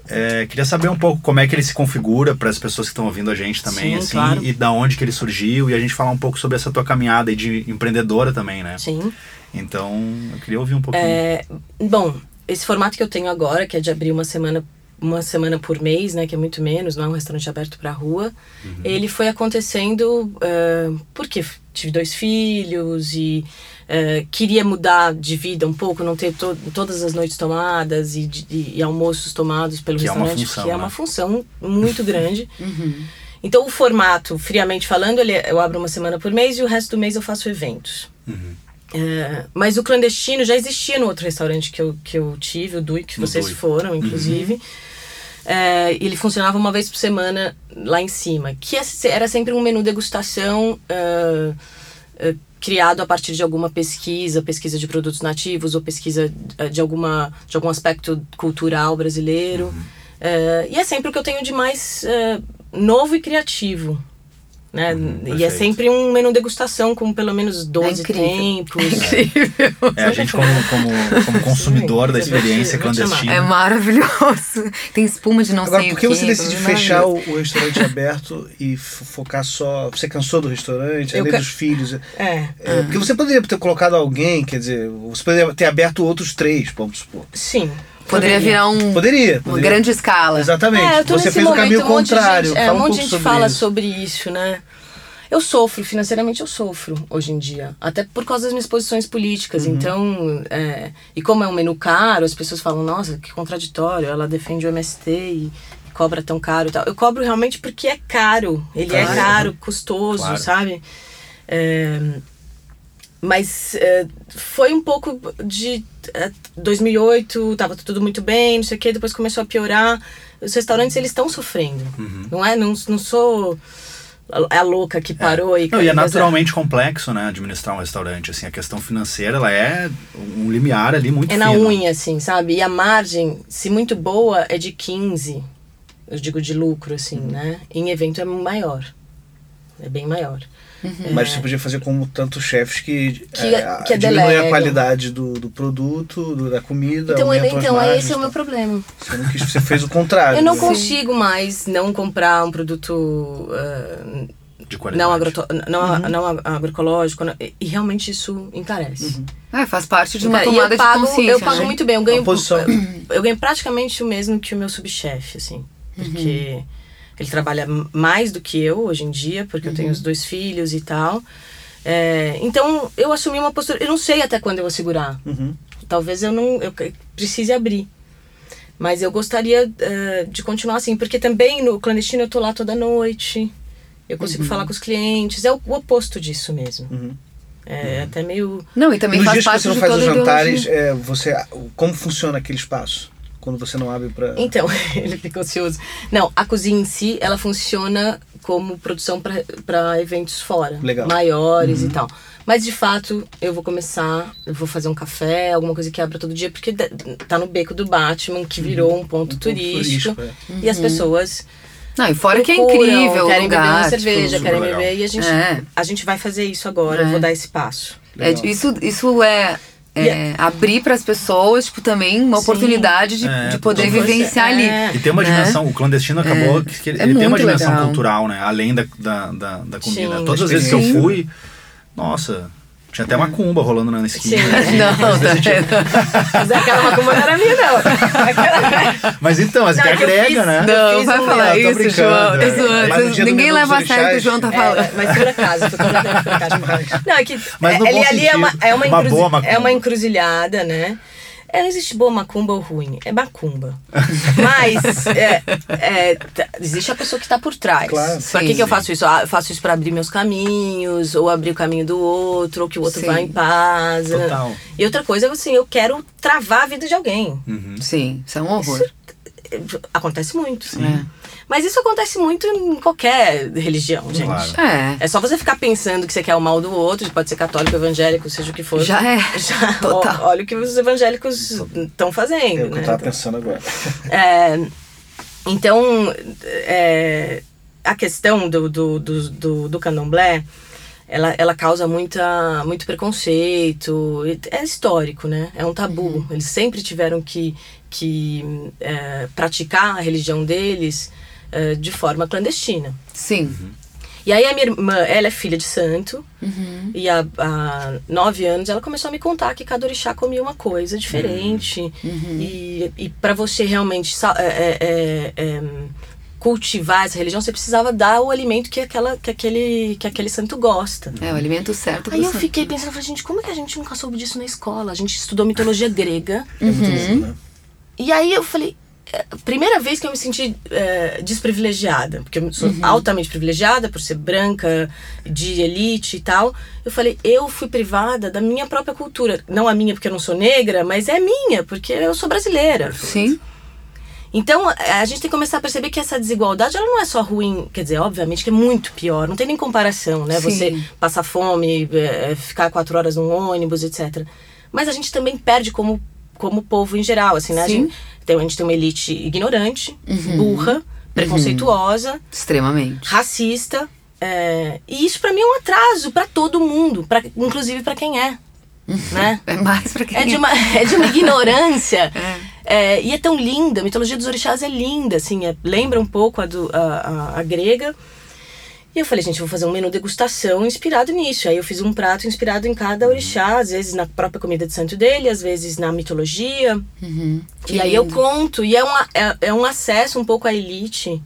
É, queria saber um pouco como é que ele se configura para as pessoas que estão ouvindo a gente também, Sim, assim, claro. e da onde que ele surgiu, e a gente falar um pouco sobre essa tua caminhada aí de empreendedora também, né? Sim. Então, eu queria ouvir um pouquinho. É, bom, esse formato que eu tenho agora, que é de abrir uma semana uma semana por mês, né, que é muito menos, não é um restaurante aberto para rua. Ele foi acontecendo eh, porque tive dois filhos e eh, queria mudar de vida um pouco, não ter to todas as noites tomadas e, de- e- almoços tomados pelo Que é restaurante, função, que é né? uma função muito *laughs* grande. Então o formato, friamente falando, ele é- eu abro uma semana por mês e o resto do mês eu faço eventos. É, mas o clandestino já existia no outro restaurante que eu, que eu tive, o Dui, que No vocês Dui. foram, inclusive. É, ele funcionava uma vez por semana lá em cima, que é- era sempre um menu degustação é, é, criado a partir de alguma pesquisa, pesquisa de produtos nativos ou pesquisa de, alguma, de algum aspecto cultural brasileiro. É, e é sempre o que eu tenho de mais novo e criativo. Né? e é Uhum, sempre um menu degustação com pelo menos 12 incrível. tempos. É *laughs* incrível. É, a gente como, como, como consumidor da experiência clandestina. É maravilhoso. Tem espuma de não Agora, sei por que você decide fechar o, o restaurante aberto e focar só. Você cansou do restaurante, além ca- dos filhos? É. É, Porque você poderia ter colocado alguém, quer dizer, você poderia ter aberto outros três, vamos supor. Sim. Poderia virar um, Poderia. uma poderia. grande escala. Exatamente. É, eu tô você nesse fez o momento, caminho um monte de contrário. gente- é, Fala um um monte de gente sobre fala isso. sobre isso, né? Eu sofro, financeiramente eu sofro hoje em dia. Até por causa das minhas posições políticas. Uhum. Então, é, e como é um menu caro, as pessoas falam, nossa, que contraditório, ela defende o MST e cobra tão caro e tal. Eu cobro realmente porque é caro. Ele é Claro. caro, custoso, Claro. sabe? É, mas é, foi um pouco de é, 2008, tava tudo muito bem, não sei o que, depois começou a piorar. Os restaurantes, eles estão sofrendo, Uhum. não é? Não, não sou a, a louca que parou e... Não, e é naturalmente complexo, né, administrar um restaurante. Assim, a questão financeira, ela é um limiar ali muito É na fino. unha, assim, sabe? E a margem, se muito boa, é de 15, eu digo de lucro, assim, Uhum. né? Em evento é maior, é bem maior. Mas você podia fazer como tantos chefes que, Que- é, que diminui a qualidade do, do produto, do- da comida, Então, então margens, esse é o meu tá? problema. Você, não quis, você fez o contrário. *laughs* Eu não né? consigo mais não comprar um produto ah, De qualidade. não, agroto- não, Uhum. não ag- agroecológico, não- e, realmente isso encarece. É, faz parte de uma É, tomada eu pago, de consciência. eu pago né? muito bem, eu ganho, posição. eu ganho praticamente o mesmo que o meu subchefe, assim, porque Uhum. Ele trabalha mais do que eu hoje em dia, porque eu tenho Uhum. os dois filhos e tal. É, então eu assumi uma postura, eu não sei até quando eu vou segurar. Uhum. Talvez eu não eu que- precise abrir. Mas eu gostaria eh, de continuar assim, porque também no clandestino eu tô lá toda noite. Eu consigo Uhum. falar com os clientes. É o, o oposto disso mesmo. É até meio. Não, e também Nos faz dias que parte você não faz os jantares, é, você, como funciona aquele espaço? Quando você não abre para. Então, *laughs* ele fica ocioso. Não, a cozinha em si, ela funciona como produção para eventos fora. Legal. Maiores e tal. Mas de fato, eu vou começar, eu vou fazer um café, alguma coisa que abra todo dia, porque tá no beco do Batman, que virou um ponto ponto turístico. turístico, é. E as pessoas Não, e fora que é procuram, incrível querem beber lugar. uma cerveja, super querem legal. beber, e a gente, É. a gente vai fazer isso agora, eu É. vou dar esse passo. tipo, é, isso, isso é, é abrir para as pessoas, tipo, também uma Sim. oportunidade de, É, de poder vivenciar ali. É. E tem uma né? dimensão, o clandestino acabou que que ele, É ele tem uma dimensão legal. cultural, né? Além da, da, da, da comida. Sim, Todas da as vezes que eu fui, nossa, tinha até macumba rolando na esquina. Sim. assim, Não, coisas desse tipo. Mas aquela macumba não era minha, não. Aquela... Mas então, mas Não, que é agrega, fiz- né? Não, vai um- falar Não, tô isso, brincando, João. é. Tô do Ninguém leva a sério o que o João tá É, falando. mas por acaso, foi completamente por acaso. Não, é que Mas no é, bom ali, ali é uma, sentido. é uma, Uma boa é uma encruzilhada, né? É, não existe boa macumba ou ruim, é macumba. *laughs* Mas é, é, tá- existe a pessoa que está por trás. Claro. Pra Sim, que, que eu sim. faço isso? Ah, eu faço isso para abrir meus caminhos, ou abrir o caminho do outro, ou que o outro Sim. vá em paz. né? Total. E outra coisa, assim, eu quero travar a vida de alguém. Sim, isso é um horror. Acontece muito. É. Mas isso acontece muito em qualquer religião, gente. Claro. É. É só você ficar pensando que você quer o mal do outro, pode ser católico, evangélico, seja o que for. Já é. *laughs* Já, Total. ó, olha o que os evangélicos estão É fazendo, o que né? eu tava pensando agora. É, então, é, a questão do, do, do, do, do candomblé, ela, ela causa muita, muito preconceito. É histórico, né? É um tabu. Eles sempre tiveram que, que é, praticar a religião deles é, de forma clandestina. Sim. E aí a minha irmã, ela é filha de santo, e há, há nove anos ela começou a me contar que cada orixá comia uma coisa diferente. E, e para você realmente é, é, é, cultivar essa religião, você precisava dar o alimento que, aquela, que, aquele, que aquele santo gosta. É o alimento certo Aí eu santo. fiquei pensando, falei, gente, como é que a gente nunca soube disso na escola? A gente estudou mitologia grega. É muito louco, né? E aí eu falei, primeira vez que eu me senti é, desprivilegiada, porque eu sou altamente privilegiada por ser branca, de elite e tal. Eu falei, eu fui privada da minha própria cultura. Não a minha porque eu não sou negra, mas é minha, porque eu sou brasileira. Sim. Então a a gente tem que começar a perceber que essa desigualdade ela não é só ruim, quer dizer, obviamente que é muito pior, não tem nem comparação, né? Sim. Você passar fome, é, ficar quatro horas num ônibus, etc. Mas a gente também perde como, como povo em geral, assim, né? A Sim. gente, tem, a gente tem uma elite ignorante, burra, preconceituosa, Extremamente. racista. é, e isso pra mim é um atraso pra todo mundo, pra, inclusive pra quem é, né? É mais pra quem É de uma, é de uma *laughs* ignorância. É, e é tão linda, a mitologia dos orixás é linda, assim, é- lembra um pouco a, do, a, a, a grega. E eu falei, gente, vou fazer um menu degustação inspirado nisso. Aí eu fiz um prato inspirado em cada orixá, às vezes na própria comida de santo dele, às vezes na mitologia. Que e aí eu conto, e é, uma, é, é um acesso um pouco à elite.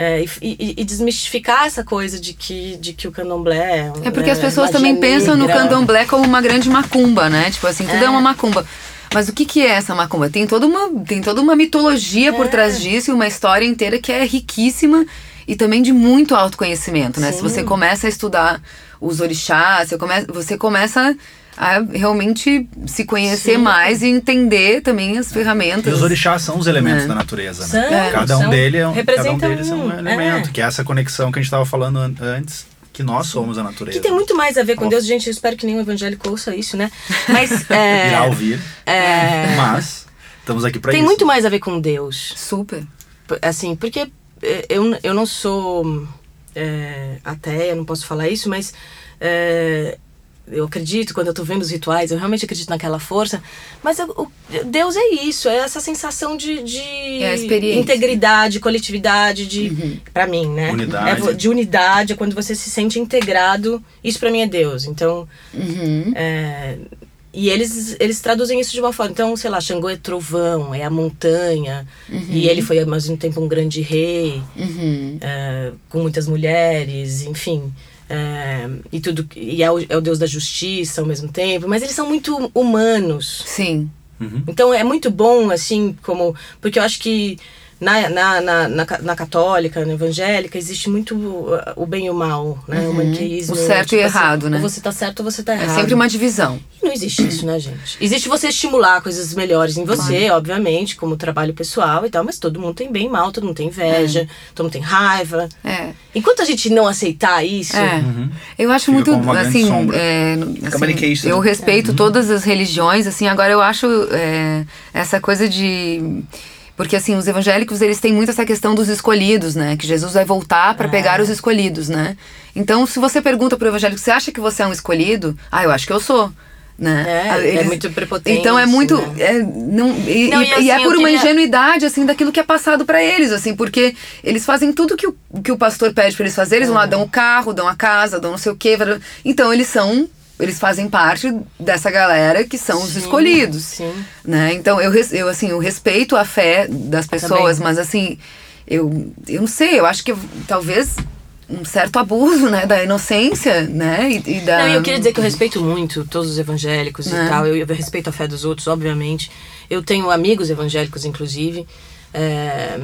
É, e, e- e desmistificar essa coisa de que, de que o candomblé É porque né, as pessoas magia também pensam no negra. candomblé como uma grande macumba, né? Tipo assim, tudo é, uma macumba. Mas o que, que é essa macumba? Tem toda uma, tem toda uma mitologia por É. trás disso e uma história inteira que é riquíssima e também de muito autoconhecimento, né? Se Sim. você começa a estudar os orixás, você começa, você começa a realmente se conhecer Sim. mais e entender também as ferramentas. E os orixás são os elementos É. da natureza, São, né? cada, um são. dele é um, cada um deles é um um, elemento, é. que é essa conexão que a gente estava falando an- antes, que nós somos a natureza. Que tem muito mais a ver com. Deus, gente. Eu espero que nenhum evangélico ouça isso, né? Mas *laughs* é, Irá ouvir, é, mas estamos aqui para tem isso. muito mais a ver com Deus. Super. Assim, porque eu, eu não sou é, ateia, não posso falar isso, mas é, eu acredito quando eu tô vendo os rituais, eu realmente acredito naquela força. Mas eu- o, Deus é isso, é essa sensação de, de É integridade, coletividade, de pra mim, né? Unidade. É de unidade, é quando você se sente integrado. Isso pra mim é Deus. Então, Uhum. é, e eles, eles traduzem isso de uma forma. Então, sei lá, Xangô é trovão, é a montanha. E ele foi ao mesmo tempo um grande rei, Uhum. é, com muitas mulheres, enfim. é, e tudo e é o, é o deus da justiça ao mesmo tempo. Mas eles são muito humanos. Sim. Uhum. Então é muito bom, assim, como. Porque eu acho que na, na, na, na, ca- na católica, na evangélica, existe muito uh, o bem e o mal, né? O maniqueísmo. Uhum. O certo e errado, né? Ou você tá certo ou você tá É errado. sempre uma divisão. E não existe isso, né, gente? Existe você estimular coisas melhores em você, obviamente, como trabalho pessoal e tal, mas todo mundo tem bem e mal, todo mundo tem inveja, todo mundo tem raiva. É. Enquanto a gente não aceitar isso, É. Eu acho Fica muito, assim, é, assim, eu respeito todas as religiões, assim, agora eu acho é, essa coisa de... Porque, assim, os evangélicos, eles têm muito essa questão dos escolhidos, né? Que Jesus vai voltar para pegar os escolhidos, né? Então, se você pergunta pro evangélico, você acha que você é um escolhido? Ah, eu acho que eu sou. Né? É, Ah, é muito prepotente, Então é muito. né? é, não, e, Não, e- e assim, e é eu por uma queria- ingenuidade, assim, daquilo que é passado pra eles, assim, porque eles fazem tudo que o, que o pastor pede pra eles fazerem, eles vão lá, dão o carro, dão a casa, dão não sei o quê. Então eles são. Eles fazem parte dessa galera que são os Sim, escolhidos. sim. Né? Então eu, eu, assim, eu respeito a fé das pessoas, Também. mas assim, eu, eu não sei, eu acho que talvez um certo abuso, né, da inocência, né, e, e da... Não, eu queria dizer que eu respeito muito todos os evangélicos e tal. Eu, eu respeito a fé dos outros, obviamente. Eu tenho amigos evangélicos, inclusive, é,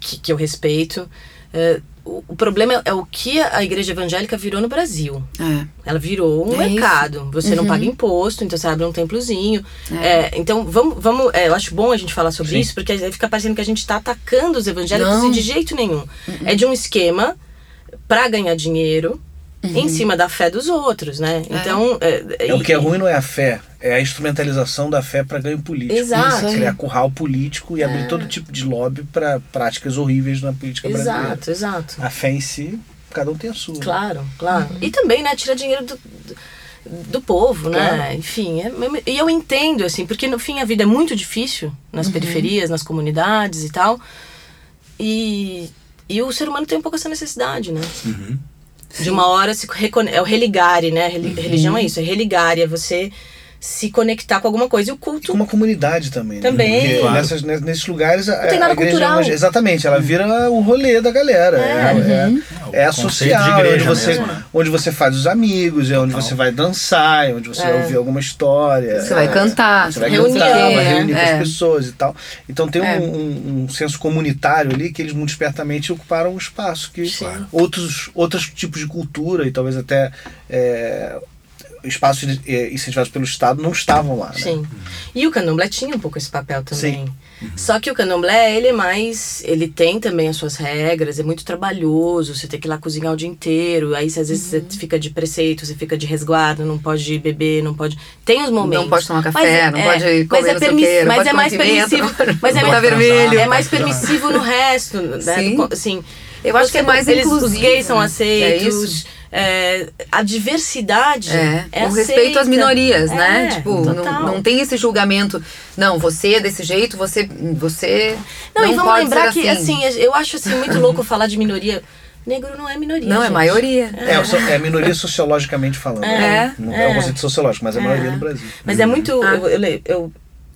que, que eu respeito. É, o, o problema é, é o que a igreja evangélica virou no Brasil. É. Ela virou um É isso. mercado. Você não paga imposto, então você abre um templozinho. É, então, vamos. vamos é, eu acho bom a gente falar sobre isso, porque aí fica parecendo que a gente está atacando os evangélicos Não. e de jeito nenhum. É de um esquema para ganhar dinheiro em cima da fé dos outros, né? Então. É, É, o que é ruim não é a fé, é a instrumentalização da fé para ganho político. Exato. Isso. Criar curral político e abrir todo tipo de lobby para práticas horríveis na política brasileira. Exato, exato. A fé em si, cada um tem a sua. Claro, claro. E também, né, tira dinheiro do, do, do povo, né? Claro. Enfim, é- e eu entendo, assim, porque no fim a vida é muito difícil nas periferias, nas comunidades e tal. E, e o ser humano tem um pouco essa necessidade, né? De uma hora se recone... É o religare, né? Reli- Religião é isso, é religare, é você se conectar com alguma coisa. E o culto. Com uma comunidade também. né? Também. Porque Claro. nessas, ne- nesses lugares a, tem nada a igreja cultural. Exatamente, ela vira o rolê da galera. É, é, é, o a conceito social, de é onde igreja você, mesmo, né? onde você faz os amigos, é onde você vai dançar, é onde você vai ouvir alguma história. Você vai é, cantar, Você vai reunir, cantar, vai é, reunir com é. as pessoas e tal. Então tem um, É. um- um senso comunitário ali que eles muito espertamente ocuparam um espaço que Sim. outros, outros tipos de cultura e talvez até é, espaços eh, incentivados pelo Estado não estavam lá. Né? Sim. E o candomblé tinha um pouco esse papel também. Só que o candomblé, ele é mais. Ele tem também as suas regras, é muito trabalhoso, você tem que ir lá cozinhar o dia inteiro. Aí, se às vezes, você fica de preceito, você fica de resguardo, não pode beber, não pode. Tem os momentos. Não pode tomar café, Mas é- não é, pode mas comer é não sei o permiss- quê, não Mas pode é mais pimenta, permissivo. Mas é mais, vermelho. é mais permissivo no resto. Né? Sim. Do- Assim, Eu acho que é mais eles, Os inclusivo, gays são né? aceitos. É isso? É, a diversidade É, é o respeito às aceita. minorias, né? É, Tipo, total. não, não tem esse julgamento. Não, você é desse jeito, você. você Não, não e vamos pode lembrar que, assim. assim, eu acho assim muito louco falar de minoria. Negro não é minoria. Não, é gente. maioria. É, o so- é a minoria sociologicamente falando. É, né? Não é, é. um conceito sociológico, mas é a maioria do Brasil. Mas é muito. Ah. Eu, eu, eu,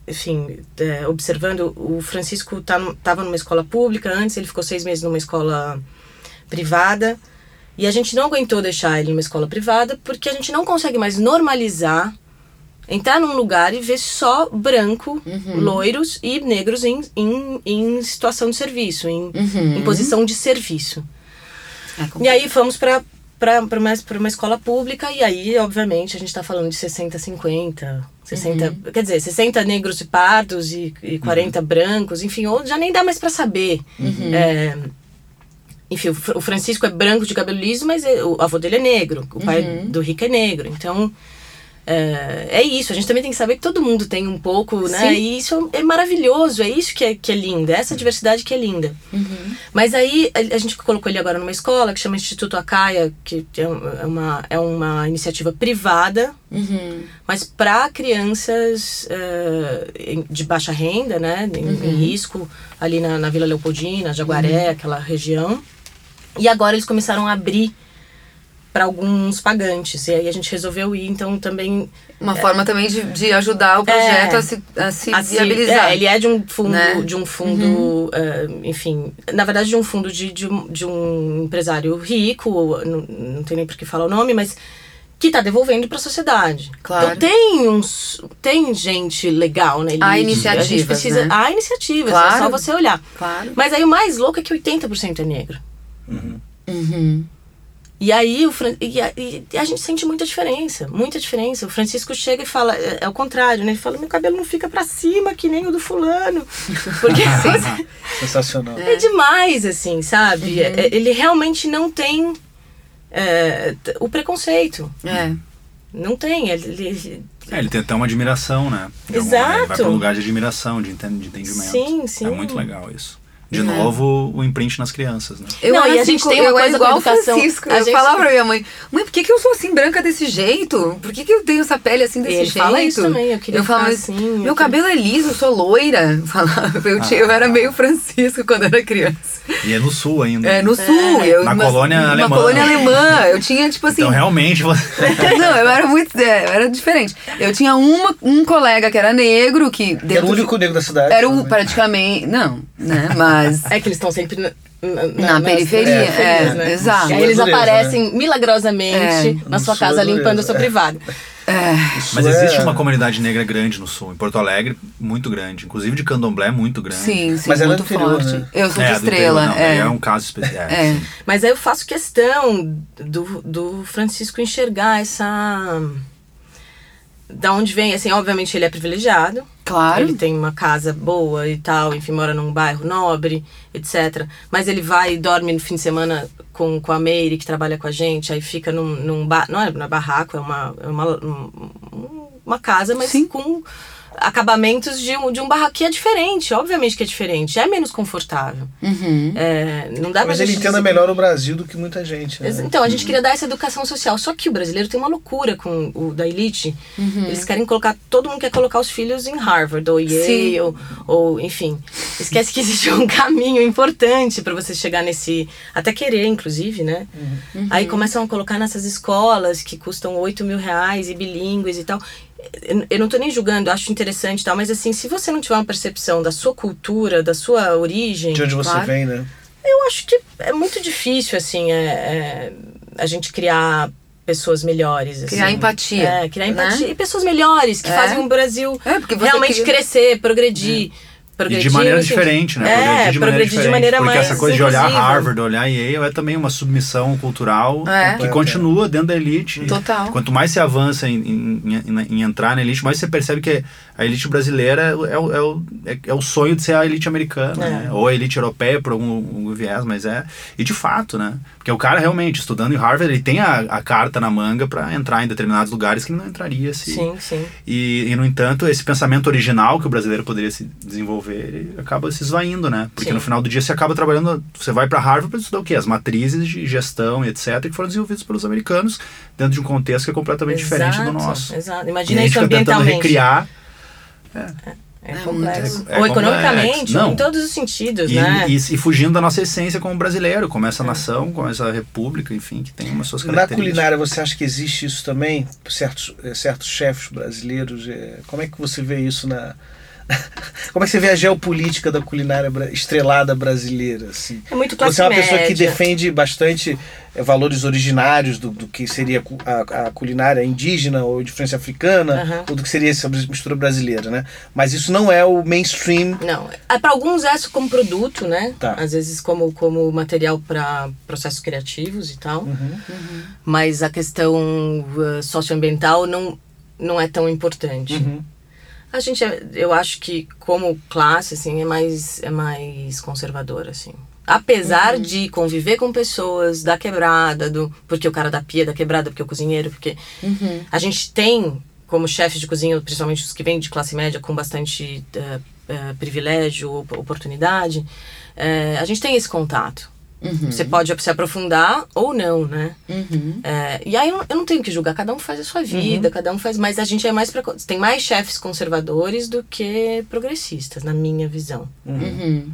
enfim, é, observando, o Francisco tá, no- tava numa escola pública antes, ele ficou seis meses numa escola privada. E a gente não aguentou deixar ele numa escola privada porque a gente não consegue mais normalizar entrar num lugar e ver só branco, Uhum. loiros e negros em, em, em situação de serviço, em, Uhum. em posição de serviço. É. E aí fomos para para uma, pra uma escola pública e aí, obviamente, a gente está falando de 60, 50, 60, quer dizer, 60 negros e pardos e, e 40 brancos, enfim, ou já nem dá mais para saber. É, enfim, o Fr- o Francisco é branco de cabelo liso, mas é- o avô dele é negro, o pai do Rick é negro, então é, é isso, a gente também tem que saber que todo mundo tem um pouco, né? Sim. E isso é maravilhoso, é isso que é, que é lindo, é essa diversidade que é linda. Mas aí a, gente colocou ele agora numa escola que chama Instituto Acaia, que é, um- é uma, é uma iniciativa privada, Uhum. mas para crianças eh, em- de baixa renda, né? Em, em risco, ali na, na Vila Leopoldina, Jaguaré, aquela região. E agora eles começaram a abrir para alguns pagantes. E aí a gente resolveu ir, então também Uma forma também de, de ajudar o projeto É. a se, a se Assim, viabilizar. é, ele é de um fundo, Né? de um fundo, eh, enfim, na verdade de um fundo de, de, um, de um empresário rico, não, não tem nem por que falar o nome, mas que está devolvendo para a sociedade. Claro. Então tem uns, tem gente legal elite. Há A gente iniciativas, precisa, né? há iniciativas, é Claro. só você olhar. Claro. Mas aí o mais louco é que 80% é negro. Uhum. E aí o Fran... e a, e a gente sente muita diferença, muita diferença. O Francisco chega e fala, é, é o contrário, né? Ele fala, meu cabelo não fica pra cima que nem o do fulano. Porque *laughs* você- Sensacional. é demais, assim, sabe? Uhum. É- Ele realmente não tem é, o preconceito. É. Não tem. Ele, ele- É, ele tem até uma admiração, né? De maneira. Ele Vai Exato. para um lugar de admiração, de enten- de entendimento. Sim, sim. É muito legal isso. De novo, o imprint nas crianças, né? Eu Não, e a gente tem uma eu coisa com igual o educação. Francisco. A Eu gente- falava pra minha mãe, mãe, por que, que eu sou assim branca desse jeito? Por que, que eu tenho essa pele assim desse Ele jeito? fala isso também, eu queria falava, ficar assim, eu Meu queria- cabelo é liso, eu sou loira. Eu Falava, *laughs* eu, tinha- eu era meio Francisco quando era criança. E é no sul ainda. É, no sul. Eu, Na mas- colônia na alemã. colônia alemã. Eu tinha, tipo assim. Então, realmente, você... *laughs* Não, eu era muito. é, eu era diferente. Eu tinha uma, um colega que era negro, que. Era o dentro de- único negro da cidade. Era o né? praticamente. Não, né? Mas. É que eles estão sempre. na- Na periferia, é, né? exato. E aí eles Natureza, aparecem milagrosamente na sua é casa dureza, limpando a sua é. privada. Isso Mas é- existe uma comunidade negra grande no sul, em Porto Alegre, muito grande. Inclusive de candomblé, muito grande. Sim, sim, Mas é muito interior, forte. né? Eu sou É, de interior, estrela. não, é. é um caso especial. É. Mas aí eu faço questão do, do Francisco enxergar essa. Da onde vem, assim, obviamente ele é privilegiado. Claro. Ele tem uma casa boa e tal, enfim, mora num bairro nobre, etc. Mas ele vai e dorme no fim de semana com, com a Meire, que trabalha com a gente, aí fica num, num ba não é, não é barraco, é uma, é uma, um- uma casa, mas Sim. com acabamentos de um, de um barraco que é diferente, obviamente que é diferente, é menos confortável. Uhum. É, não dá pra Mas ele entenda dizer- melhor o Brasil do que muita gente. Né? Então, a gente queria dar essa educação social. Só que o brasileiro tem uma loucura com o da elite. Uhum. Eles querem colocar. Todo mundo quer colocar os filhos em Harvard ou Yale, ou, ou, enfim. Esquece que existe um *laughs* caminho importante para você chegar nesse. Até querer, inclusive, né? Uhum. Aí começam a colocar nessas escolas que custam 8 mil reais e bilíngues e tal. Eu- não tô nem julgando, acho interessante e tal, mas assim, se você não tiver uma percepção da sua cultura, da sua origem. De onde você Claro. vem, né? Eu acho que é muito difícil, assim, é, é, a gente criar pessoas melhores. Criar assim. empatia, É, criar né? empatia. E pessoas melhores, que É. fazem o Brasil É, você realmente cria- crescer, progredir. E progredir de maneira diferente, né? É, progredir de maneira progredir diferente. de maneira Porque mais essa coisa de olhar inclusiva. Harvard, olhar Yale, é também uma submissão cultural É. que continua dentro da elite. Total. Quanto mais você avança em, em- em- em entrar na elite, mais você percebe que a elite brasileira é, o- é, o- é, o- é- é o sonho de ser a elite americana, É. né? ou a elite europeia por algum, algum viés, mas é. E de fato, né? Porque o cara realmente, estudando em Harvard, ele tem a, a carta na manga para entrar em determinados lugares que ele não entraria se. Sim, sim. E, e, no entanto, esse pensamento original que o brasileiro poderia se desenvolver, ele acaba se esvaindo, né? Porque Sim. no final do dia você acaba trabalhando, você vai para Harvard para estudar o quê? As matrizes de gestão e etc, que foram desenvolvidas pelos americanos dentro de um contexto que é completamente diferente do Exato, nosso. Exato. E Imagina a gente isso fica tentando ambientalmente. recriar É, É complexo. muito- é Ou economicamente, complexo. Não. em todos os sentidos, e, né? e, e fugindo da nossa essência como brasileiro, como essa nação, como essa república, enfim, que tem umas suas Na características. culinária, você acha que existe isso também? Certos, eh, certos chefes brasileiros? eh, Como é que você vê isso na. *laughs* Como é que você vê a geopolítica da culinária estrelada brasileira? Assim? É muito classe Você é uma pessoa que média. defende bastante eh, valores originários do, do que seria a, a culinária indígena ou de influência africana, Aham. ou do que seria essa mistura brasileira, né? Mas isso não é o mainstream. Não, para alguns é só como produto, né? Tá. Às vezes como, como material para processos criativos e tal. Uhum. Mas a questão uh, socioambiental não, não é tão importante. Uhum. A gente, é- eu acho que como classe, assim, é mais, é mais conservadora, assim. Apesar de conviver com pessoas da quebrada, do porque o cara da pia da quebrada, porque o cozinheiro, porque a gente tem como chefes de cozinha, principalmente os que vêm de classe média com bastante eh, eh, privilégio, op- oportunidade, eh, a gente tem esse contato. Você pode se aprofundar ou não, né? Uhum. É, e aí eu não, eu não tenho que julgar, cada um faz a sua vida, cada um faz. Mas a gente é mais. preco- Tem mais chefes conservadores do que progressistas, na minha visão. Uhum.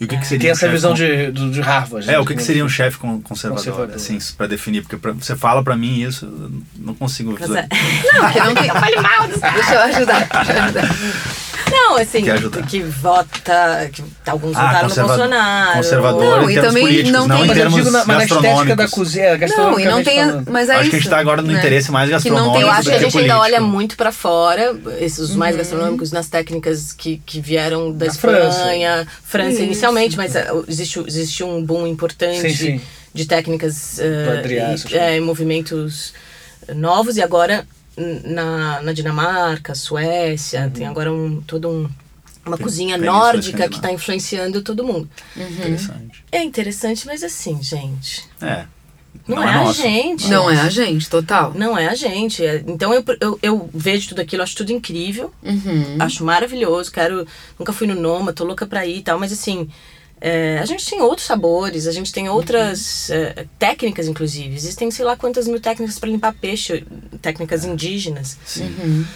E o que, que Você seria tem um essa visão con- de, do- de Harvard. É, né? o que, que seria um chefe con- conservador, Conservador. assim, para definir, porque pra- você fala pra mim isso, eu não consigo Mas é- visualizar. *laughs* Não, que não *laughs* tem... Fale mal Deixa eu ajudar. Deixa eu ajudar. *laughs* Não, assim, Quer ajudar? que vota. Que alguns Ah, votaram conserva- no Bolsonaro. conservador Não, em e termos também políticos, não não, tem- em Mas eu digo na, mas na estética da cozinha, Não, e gastronomicamente não tem. a- falando. Mas é Acho isso. que a gente tá agora no né? interesse mais Que não tem- gastronômico Eu acho que a que gente ainda político. olha muito pra fora, esses os mais gastronômicos, nas técnicas que, que vieram da França. Espanha, França, Isso. inicialmente, mas eh, existe, existe um boom importante Sim, sim. de técnicas eh, Adrià, e- é, movimentos novos e agora na, na Dinamarca, Suécia, tem agora um todo um uma Tem- cozinha Península nórdica que está influenciando todo mundo. Interessante. É interessante, mas assim, gente, É. não, é, a nosso. gente. Não é a gente, total. Não é a gente. É- Então eu, eu, eu vejo tudo aquilo, acho tudo incrível, Uhum. acho maravilhoso. Quero. Nunca fui no Noma, tô louca pra ir e tal, mas assim. É, a gente tem outros sabores, a gente tem outras é, técnicas, inclusive. Existem sei lá quantas mil técnicas para limpar peixe, técnicas indígenas. Sim. Uhum.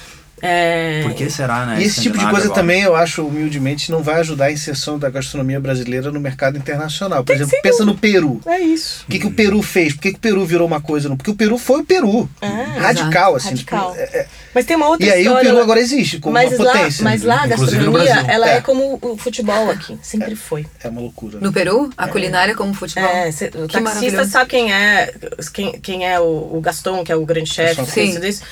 É, Por que será, né? E esse tipo de coisa agora? também, eu acho, humildemente, não vai ajudar a inserção da gastronomia brasileira no mercado internacional. Por exemplo, pensa no Peru. É isso. O que, que o Peru fez? Por que, que o Peru virou uma coisa? Porque o Peru foi o Peru. Ah, radical, assim. Radical. tipo, é- é- Mas tem uma outra E aí o história. Peru lá- agora existe como mas uma lá, potência. mas lá a gastronomia, ela é. É. como o futebol aqui. Sempre foi. É uma loucura. No Peru, a culinária como futebol. É, cê- o Que taxista maravilhoso. sabe quem é, quem, quem é o, o Gaston, que é o grande chefe, tudo Sim. disso.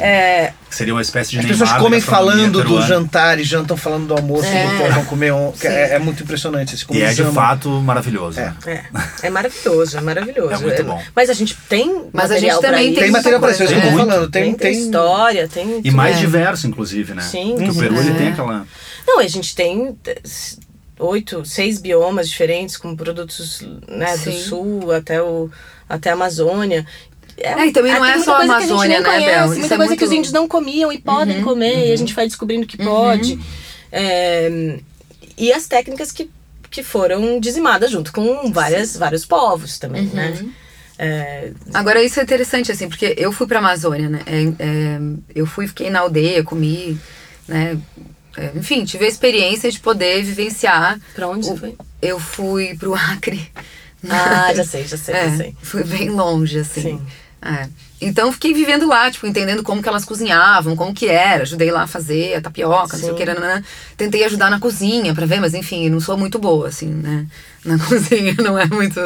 É, Seria uma espécie de As Neymar pessoas da comem falando do jantar e jantam falando do almoço, É. do que vão comer. É, é muito impressionante. Assim, como E é de fato maravilhoso. É. né? é, é maravilhoso, é maravilhoso. É muito bom. Mas a gente tem Mas a gente também pra tem Tem material para isso, é eu tô falando. Tem, tem, tem tem, história, tem. E mais É. diverso, inclusive, né? Sim. Porque o Peru ele tem aquela. Não, a gente tem eh, oito, seis biomas diferentes com produtos né, do sul até, o, até a Amazônia. É, e também não tem é só a que Amazônia, né, conhece, Bel? Muita Isso é coisa que muito- Uhum, os índios não comiam e podem comer, e a gente vai descobrindo que pode. É, e as técnicas que, que foram dizimadas junto com várias, vários povos também, né? Uhum. É, Agora, isso é interessante, assim, porque eu fui pra Amazônia, né? É, é, eu fui, fiquei na aldeia, comi, né? É, enfim, tive a experiência de poder vivenciar. pra onde o- você foi? Eu fui pro Acre. Ah, já sei, já sei, É, já sei. fui bem longe, assim. Sim. É. Então fiquei vivendo lá, tipo, entendendo como que elas cozinhavam, como que era. Ajudei lá a fazer a tapioca, não sei o Sim. que, nananã. Tentei ajudar na cozinha pra ver, mas enfim, não sou muito boa, assim, né? Na *laughs* cozinha não é muito.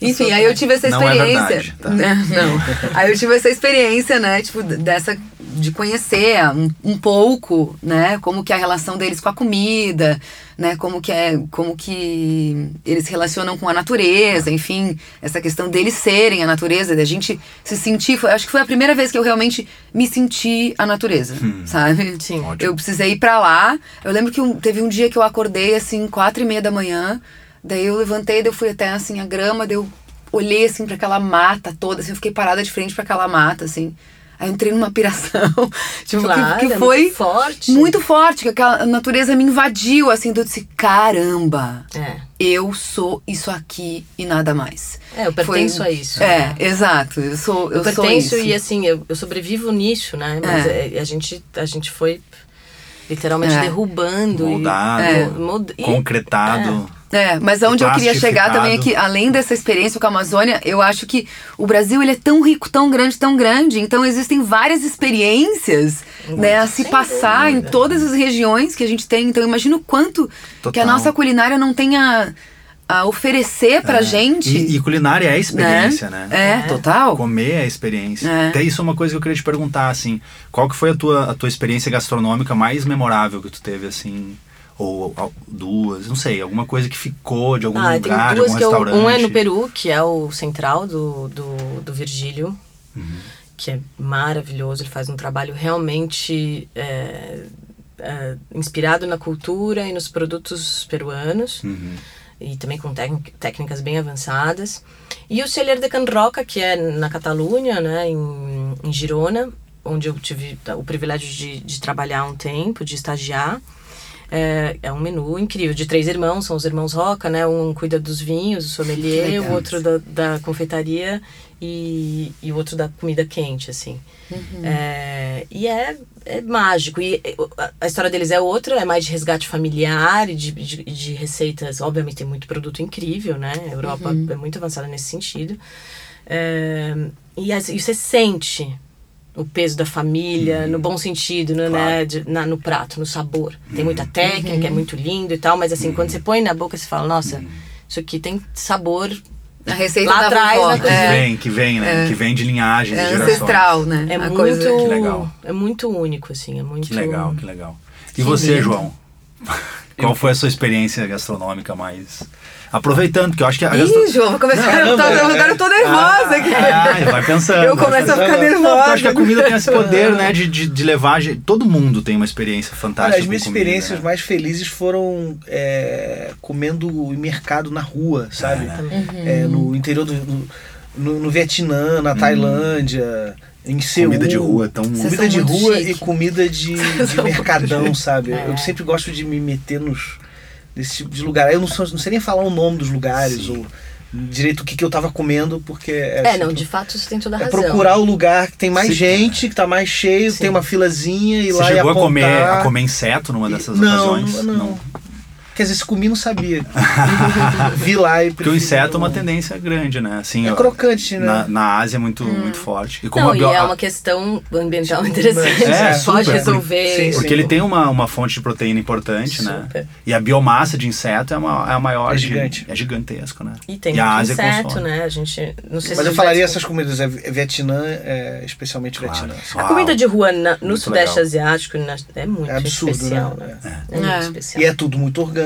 Enfim, aí eu tive essa Não é experiência. verdade, tá? Né? Não. Aí eu tive essa experiência, né, tipo, dessa. De conhecer um, um pouco, né, como que é a relação deles com a comida, né, como que é, como que eles se relacionam com a natureza, enfim, essa questão deles serem a natureza, da gente se sentir, foi, acho que foi a primeira vez que eu realmente me senti a natureza, sabe? Sim. Ótimo. Eu precisei ir pra lá. Eu lembro que um- teve um dia que eu acordei assim, quatro e meia da manhã. Daí eu levantei, daí eu fui até assim a grama, daí eu olhei assim para aquela mata toda, assim, eu fiquei parada de frente para aquela mata, assim. Aí eu entrei numa piração, *laughs* tipo, Claro, que, que é foi muito forte. muito forte, que aquela natureza me invadiu, assim, do eu disse, caramba, É. eu sou isso aqui e nada mais. É, eu pertenço a isso, É, né? exato, eu sou, eu, Eu, sou pertenço isso. e assim, eu, eu sobrevivo nisso, né? Mas É. é, a, gente, a gente foi literalmente É. derrubando. Moldado, e, mo- molda- e- concretado. É, mas aonde eu queria chegar também é que, além dessa experiência com a Amazônia, eu acho que o Brasil ele é tão rico, tão grande, tão grande, então existem várias experiências né, a se passar em dúvida. todas as regiões que a gente tem. Então imagina o quanto que a Total. nossa culinária não tem a, a oferecer pra gente. E, e culinária é experiência, né? É, total. Comer é experiência. É. Até isso é uma coisa que eu queria te perguntar, assim. Qual que foi a tua, a tua experiência gastronômica mais memorável que tu teve, assim? Ou, ou duas, não sei, alguma coisa que ficou de algum Ah, lugar, de duas algum que eu, restaurante. um é no Peru, que é o central do, do, do Virgílio, Uhum. que é maravilhoso. Ele faz um trabalho realmente é, é, inspirado na cultura e nos produtos peruanos. Uhum. E também com técnic- técnicas bem avançadas. E o Celler de Can Roca, que é na Catalunha, né, em, em Girona, onde eu tive o privilégio de, de trabalhar um tempo, de estagiar. É, é um menu incrível, de três irmãos, são os irmãos Roca, né? Um cuida dos vinhos, o sommelier, o outro da, da confeitaria e, e o outro da comida quente, assim. É, e é, é mágico. E é, a- a história deles é outra, é mais de resgate familiar e de, de, de receitas. Obviamente tem muito produto incrível, né? A Europa é muito avançada nesse sentido. É, e, as- e você sente o peso da família, no bom sentido, né, né, de- na, no prato, no sabor. Tem muita técnica, é muito lindo e tal, mas assim, quando você põe na boca, você fala, nossa, isso aqui tem sabor A receita Lá da atrás, vovó. na Que cozinha. é, vem, que vem, né? Que vem de linhagem, é de gerações. ancestral, né? É a muito, coisa. Que legal. é muito único, assim, é muito... Que legal, que legal. E você, lindo. João? *laughs* Qual foi a sua experiência gastronômica mais. Aproveitando, porque eu acho que a Ih, gastro- João, vou começar. Não, eu tô- não, agora eu tô nervosa aqui. Ah, vai pensando. Eu começo a ficar nervosa. Não, eu acho que a comida tem esse poder, né, de, de, de levar. Todo mundo tem uma experiência fantástica. Olha, as com minhas comida, experiências né? mais felizes foram é, comendo em mercado na rua, sabe? É, no interior do. No, no- no Vietnã, na Tailândia, em Seul. Comida de rua, tão. Vocês Comida de rua chique. e comida de, *laughs* de mercadão, sabe? É. Eu sempre gosto de me meter nos nesse tipo de lugar. Eu não, sou- não sei nem falar o nome dos lugares, ou, direito o que, que eu tava comendo, porque é, É, assim, não, de fato você tem toda a é razão. procurar o lugar que tem mais Sim. gente, que tá mais cheio, Sim. tem uma filazinha e Você lá e chegou a apontar. comer, a comer inseto numa dessas não, ocasiões? não, não. Quer dizer, se comi, não sabia. *laughs* Vi lá e Porque o inseto é uma tendência grande, né? Assim, É ó, crocante, né? Na, na Ásia é muito, muito forte. E como Não, a e bio- é uma questão ambiental interessante. É, Você pode resolver. Sim, sim. Porque ele tem uma, uma fonte de proteína importante, né? Super. E a biomassa de inseto é, uma, é a maior. É de- gigante. é gigantesco, né? E tem e a Ásia inseto, consome. né? A gente. Não sei Mas se eu falaria essas comidas, é Vietnã, é, especialmente Claro. Vietnã. A Uau. comida de rua na- no Muito Sudeste legal. Asiático na- é muito É absurdo, especial, né? né? É. É, muito É. especial. E é tudo muito orgânico,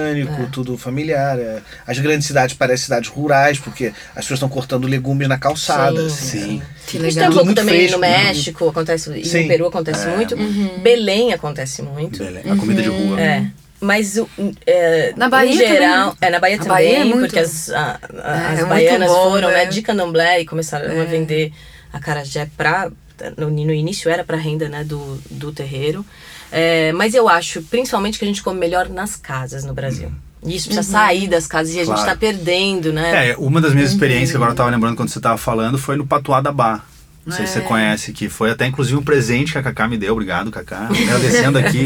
tudo familiar. é. As grandes cidades parecem cidades rurais, porque as pessoas estão cortando legumes na calçada. Sim, assim, Sim. Que Isso tem legal. um pouco muito também fresco, no né? México, acontece, e Sim. no Peru acontece É. muito. Belém acontece muito. Beleza. A comida de rua. É. Mas o- é, Na Bahia em geral, também. é na Bahia A também, Bahia é muito- porque as, a- a- É, as é baianas bom, foram né? né, de Candomblé e começaram a É. vender acarajé para no, no início era para renda né, do, do terreiro. É, mas eu acho, principalmente, que a gente come melhor nas casas no Brasil. E isso precisa sair das casas e a gente está perdendo, né? É, uma das minhas experiências que agora eu tava lembrando quando você tava falando foi no Patuá da Bar. Não sei se você conhece, que foi até inclusive um presente que a Cacá me deu. Obrigado, Cacá. Agradecendo aqui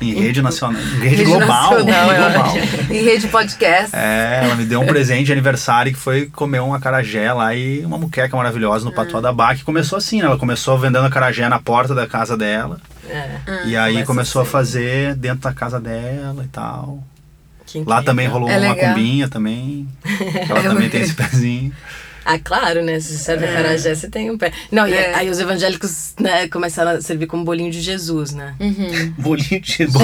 em, em *laughs* rede nacional, em rede, Rede global. nacional, é global. Em rede podcast. É, ela me deu um presente de aniversário que foi comer um acarajé lá e uma muqueca maravilhosa no Patuá da Bar, que começou assim, né? Ela começou vendendo acarajé na porta da casa dela. É, e aí começa começou a assim. fazer dentro da casa dela e tal. que Lá também rolou É uma legal. cumbinha também. Ela *laughs* É também tem esse pezinho. Ah, claro, né? Se serve acarajé, você tem um pé. Não, e É. aí os evangélicos né, começaram a servir como bolinho de Jesus, né? Bolinho de Jesus.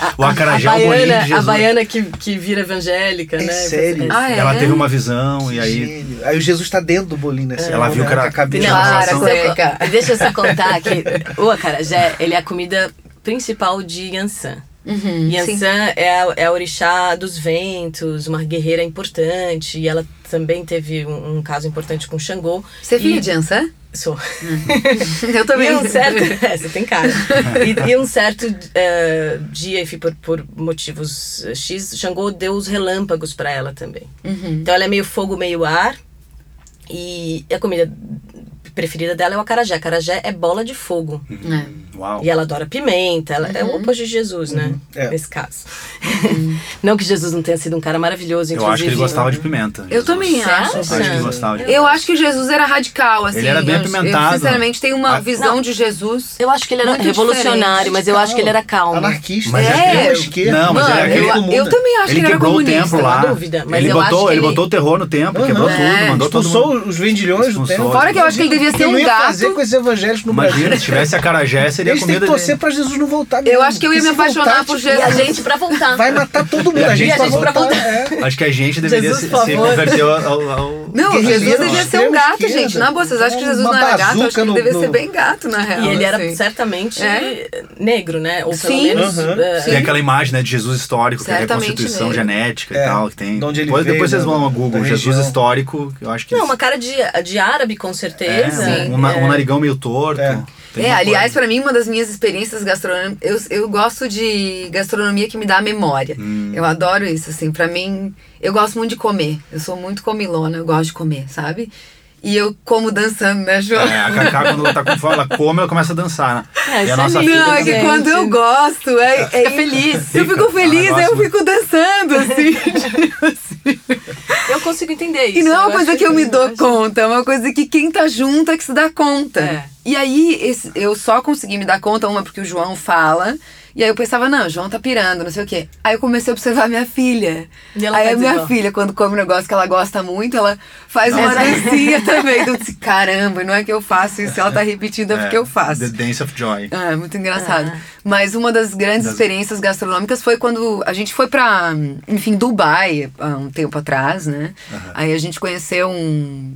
A, *laughs* O acarajé a, é o bolinho de baiana, a Jesus. baiana que, que vira evangélica, É né? sério? Ah, é? Ela teve uma visão e aí Gênio. Aí o Jesus tá dentro do bolinho, né? Você Ela viu que era- a cabeça Não, Para, deixa eu só contar que o acarajé, ele é a comida principal de Yansan. Uhum. Yansan é a, é a orixá dos ventos, uma guerreira importante, e ela também teve um, um caso importante com Xangô. Você é filha de Ansan? Sou. *laughs* Eu também. E um certo, é, você tem cara. E, e um certo eh, dia, enfim, por, por motivos X, Xangô deu os relâmpagos pra ela também. Uhum. Então ela é meio fogo, meio ar. E a comida preferida dela é o acarajé. Acarajé é bola de fogo. É. Uau. E ela adora pimenta. Ela é o oposto de Jesus, né? É. Nesse caso. *laughs* não que Jesus não tenha sido um cara maravilhoso, Eu inclusive. acho que ele gostava de pimenta. Eu Jesus. também Você acho. acha? Acho que ele gostava de Eu acho que Jesus era radical, assim. Ele era bem Eu- apimentado. Eu, sinceramente, tenho uma Ah, visão não. de Jesus. Eu acho que ele era Muito revolucionário, mas eu acho que ele era calmo. Anarquista. Mas é esquerda. Não, mas Mano, ele é eu, eu também acho Ele que ele era quebrou o comunista. templo lá. dúvida, mas ele eu botou, acho que ele ele- botou o terror no templo, quebrou É. tudo, mandou todo Expulsou os vendilhões do templo. Fora que eu acho que ele devia ser Eu um gato. fazer com esses evangélicos no Imagina, Brasil. se tivesse acarajé, seria Eles têm comida que torcer dele. pra Jesus não voltar Eu acho que eu ia me apaixonar voltar, por tipo, E a Jesus. gente pra voltar. Vai matar todo mundo. E a A gente, gente- vai a gente pra voltar. voltar. é. Acho que a gente deveria Jesus, se, se converter ao, ao- Não, Guerrilheiro, Jesus devia ser um gato, esquerda. gente. Na boa, vocês acham que Jesus não era gato? Eu acho que ele no- devia no- ser bem gato, na real. E ele era certamente É. negro, né? Ou pelo Sim. menos. Eh, Tem aquela imagem né, de Jesus histórico, que é a reconstituição genética É, e tal. Que tem. depois, vocês da- vão ao da Google, Jesus histórico, eu acho que. Não, uma cara de, de árabe, com é, certeza. um, na- É. narigão meio torto. É. É, aliás, coisa. pra mim, uma das minhas experiências gastronômicas, eu, eu gosto de gastronomia que me dá memória. Hum. Eu adoro isso, assim, pra mim, eu gosto muito de comer. Eu sou muito comilona, eu gosto de comer, sabe? E eu como dançando, né, João? É, a Cacá, quando ela tá com fome, ela come, ela começa a dançar, né? É, e isso a é nossa filha Não, é que quando eu gosto, é, é Fica feliz. Eu fico feliz, eu fico dançando, assim. *laughs* tipo assim. Eu consigo entender isso. E não é uma coisa que eu me dou conta, é uma coisa que quem tá junto é que se dá conta. É. E aí, esse- eu só consegui me dar conta, uma porque o João fala, e aí eu pensava, não, o João tá pirando, não sei o quê. Aí eu comecei a observar minha filha. E ela aí a minha igual. filha, quando come um negócio que ela gosta muito, ela faz uma Nossa. dancinha *laughs* também. Então eu disse, caramba, não é que eu faço isso, ela tá repetindo, é porque eu faço. The Dance of Joy. Ah, é muito engraçado. Ah. Mas uma das grandes Das- experiências gastronômicas foi quando a gente foi pra, enfim, Dubai há um tempo atrás, né? Aí a gente conheceu um,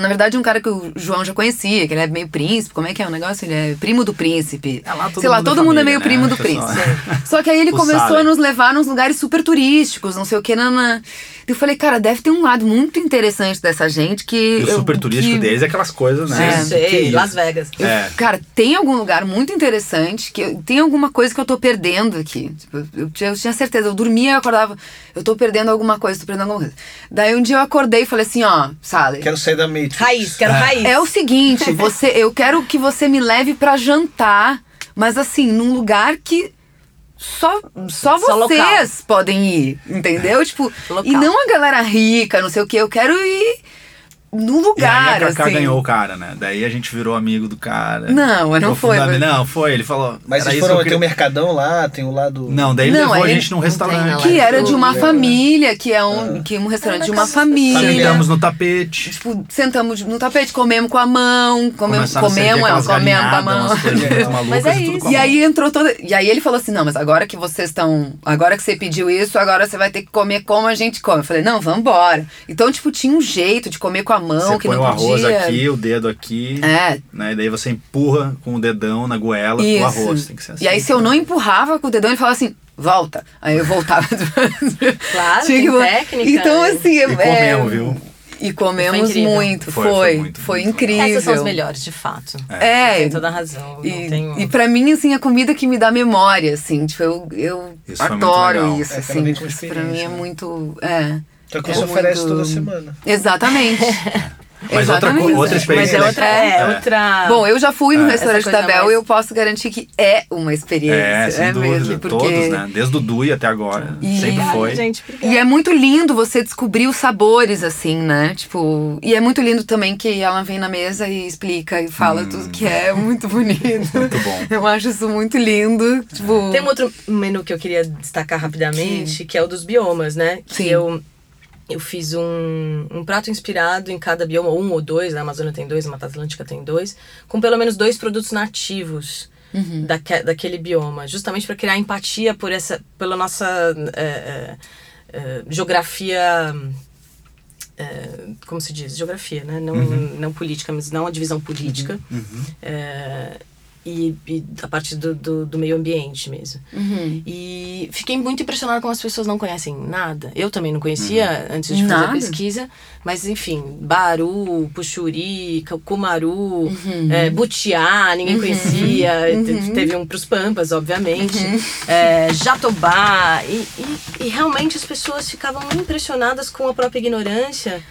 Na verdade, um cara que o João já conhecia, que ele é meio príncipe. Como é que é o negócio? Ele é primo do príncipe. É lá todo Sei lá, mundo todo mundo é meio né, primo do pessoal? príncipe. *laughs* Só que aí ele O começou Saleh. a nos levar nos lugares super turísticos, não sei o que, nana. Eu falei, cara, deve ter um lado muito interessante dessa gente que. E o eu- super turístico que- deles é aquelas coisas, né? É. Que Sei, é? Las Vegas. eu- É. Cara, tem algum lugar muito interessante que eu- tem alguma coisa que eu tô perdendo aqui. Tipo, eu, tinha- eu tinha certeza, eu dormia e acordava, eu tô perdendo alguma coisa, tô perdendo alguma coisa. Daí um dia eu acordei e falei assim, ó, Sally. Quero sair da Matrix. Raiz, quero raiz. É o seguinte, *laughs* você, eu quero que você me leve pra jantar, mas assim, num lugar que só, só vocês podem ir, entendeu? Tipo, Local. e não a galera rica, não sei o que, eu quero ir E lugar, aí a Cacá assim. ganhou o cara, né? Daí a gente virou amigo do cara. Não, não foi, mas- Não, foi. Ele falou. Mas isso foram, que tem o queria- Mercadão lá, tem o lado. Não, daí ele Não, levou a gente num restaurante. Que era de uma É. família, que é um, que é um restaurante de uma família. Sentamos no tapete. Tipo, sentamos no tapete, comemos com a mão, comemos, comemos, comemos com a mão. *laughs* Mas é e isso. E mão. aí entrou toda. E aí ele falou assim: não, mas agora que vocês estão. Agora que você pediu isso, agora você vai ter que comer como a gente come. Eu falei, não, vambora. Então, tipo, tinha um jeito de comer com a mão, Você que põe não o arroz podia. aqui, o dedo aqui. É. Né? E daí você empurra com o dedão na goela Isso. o arroz. Tem que ser assim. e aí, se eu não empurrava com o dedão, ele falava assim. Volta. Aí eu voltava. *laughs* Claro, Tinha que técnica. Então, assim. E é- comemos, viu? E comemos Foi muito. Foi, Foi. foi Foi, muito, muito incrível. Essas são as melhores, de fato. É. Tem toda a razão. E, tem... e pra mim, assim, a comida que me dá memória, assim, tipo, eu, eu Isso muito adoro isso, É, assim. com Isso pra mim é né? muito. É. Então que É você oferece muito- toda semana. Exatamente. *laughs* Mas outra, Exatamente. outra Mas experiência. é outra. É, É. outra... Bom, eu já fui no É. restaurante Essa da Bel mais- e eu posso garantir que é uma experiência. É, sem dúvida. mesmo, porque... Todos, né? Desde o Dui até agora. E- Sempre foi. gente. Obrigada. E é muito lindo você descobrir os sabores, assim, né? Tipo, e é muito lindo também que ela vem na mesa e explica e fala tudo que é muito bonito. Hum. Muito bom. Eu acho isso muito lindo. Tipo, Tem um outro menu que eu queria destacar rapidamente, que, é o dos biomas, né? Que Sim. eu, eu fiz um, um prato inspirado em cada bioma, um ou dois, na Amazônia tem dois, na Mata Atlântica tem dois, com pelo menos dois produtos nativos. Uhum. daque- daquele bioma, justamente para criar empatia por essa, pela nossa é, é, é, geografia, é, como se diz, geografia, né? Não, Uhum. não política, mas não a divisão política. É, e, e a partir do, do, do meio ambiente mesmo. Uhum. E fiquei muito impressionada como as pessoas não conhecem nada. Eu também não conhecia Uhum. antes de fazer a pesquisa, mas enfim, Baru, Puxuri, Cumaru, Uhum. é, Butiá, ninguém conhecia. Te- Teve um pros Pampas, obviamente. Uhum. É, Jatobá. E, e, e realmente as pessoas ficavam impressionadas com a própria ignorância.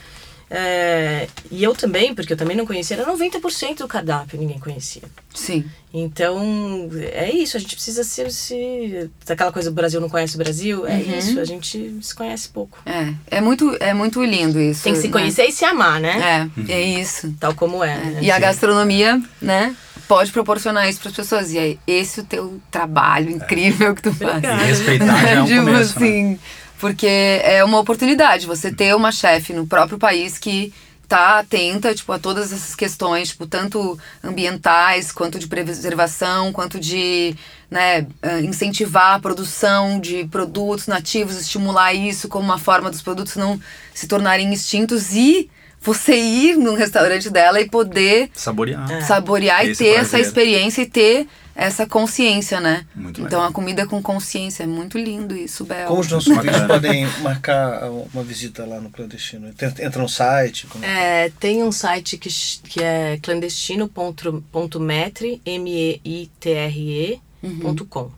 É, e eu também, porque eu também não conhecia, era 90% do cardápio, ninguém conhecia. Sim. Então, é isso, a gente precisa se. se aquela coisa, o Brasil não conhece o Brasil, é Uhum. isso, a gente se conhece pouco. É, é muito, é muito lindo isso. Tem que se né? conhecer e se amar, né? É, é isso. Tal como é. né? E a gastronomia, né, pode proporcionar isso para as pessoas. E é esse o teu trabalho incrível que tu faz. E respeitar já é um *laughs* tipo começo, né? Porque é uma oportunidade você ter uma chefe no próprio país que tá atenta, tipo, a todas essas questões, tipo, tanto ambientais, quanto de preservação, quanto de, né, eh, incentivar a produção de produtos nativos, estimular isso como uma forma dos produtos não se tornarem extintos e você ir num restaurante dela e poder Saborear. É. saborear e ter essa prazer. experiência e ter essa consciência, né? Muito então legal. a comida com consciência é muito lindo isso, Bel. Como os nossos ouvintes podem marcar uma visita lá no clandestino? Entra no site? como- É, tem um site que, que é clandestino.metre, M-E-I-T-R-E, Uhum. ponto com.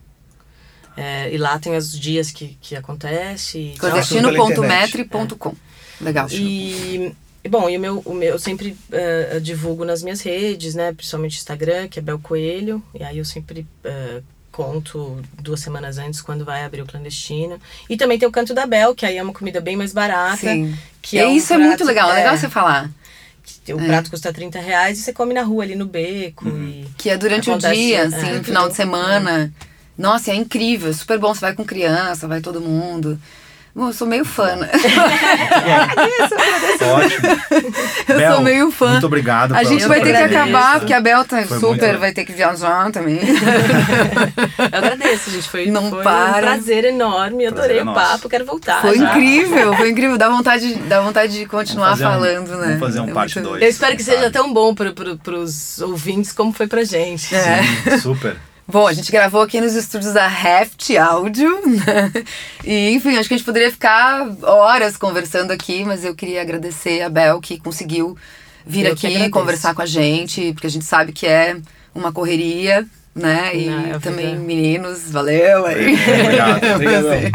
É, e lá tem os dias que, que acontece. Clandestino.metre.com. Legal. E, e, bom, e o meu, o meu, eu sempre eh, divulgo nas minhas redes, né? Principalmente Instagram, que é Bel Coelho. E aí eu sempre eh, conto duas semanas antes quando vai abrir o clandestino. E também tem o Canto da Bel, que aí é uma comida bem mais barata. Sim. Que e é um isso é muito prato- legal, é é. legal você falar. O prato custa 30 reais e você come na rua ali no beco. E... Que é durante Acontece, o dia, é, assim, tudo. final de semana. Nossa, é incrível, super bom. Você vai com criança, vai todo mundo. Bom, eu sou meio fã, né? *laughs* Ótimo. Eu Bel, sou meio fã. Muito obrigado A gente vai ter que acabar, porque a Bel tá Foi super, muito- vai ter que viajar também. *laughs* Eu agradeço, gente. Foi, Não foi para. um prazer enorme. Eu Prazer adorei é o papo, quero voltar. Foi já. incrível, foi incrível. Dá vontade, dá vontade de continuar fazer um- falando, né? vamos fazer um É parte muito- dois. Eu espero que Quem seja sabe? tão bom para pro, os ouvintes como foi pra gente. É. Sim, super. Bom, a gente gravou aqui nos estúdios da Heft Áudio, né? E, enfim, acho que a gente poderia ficar horas conversando aqui, mas eu queria agradecer a Bel que conseguiu vir Eu aqui conversar com a gente, porque a gente sabe que é uma correria, né? E Não, eu também, fico- meninos, valeu aí. Obrigado. *laughs* Obrigadão. Você.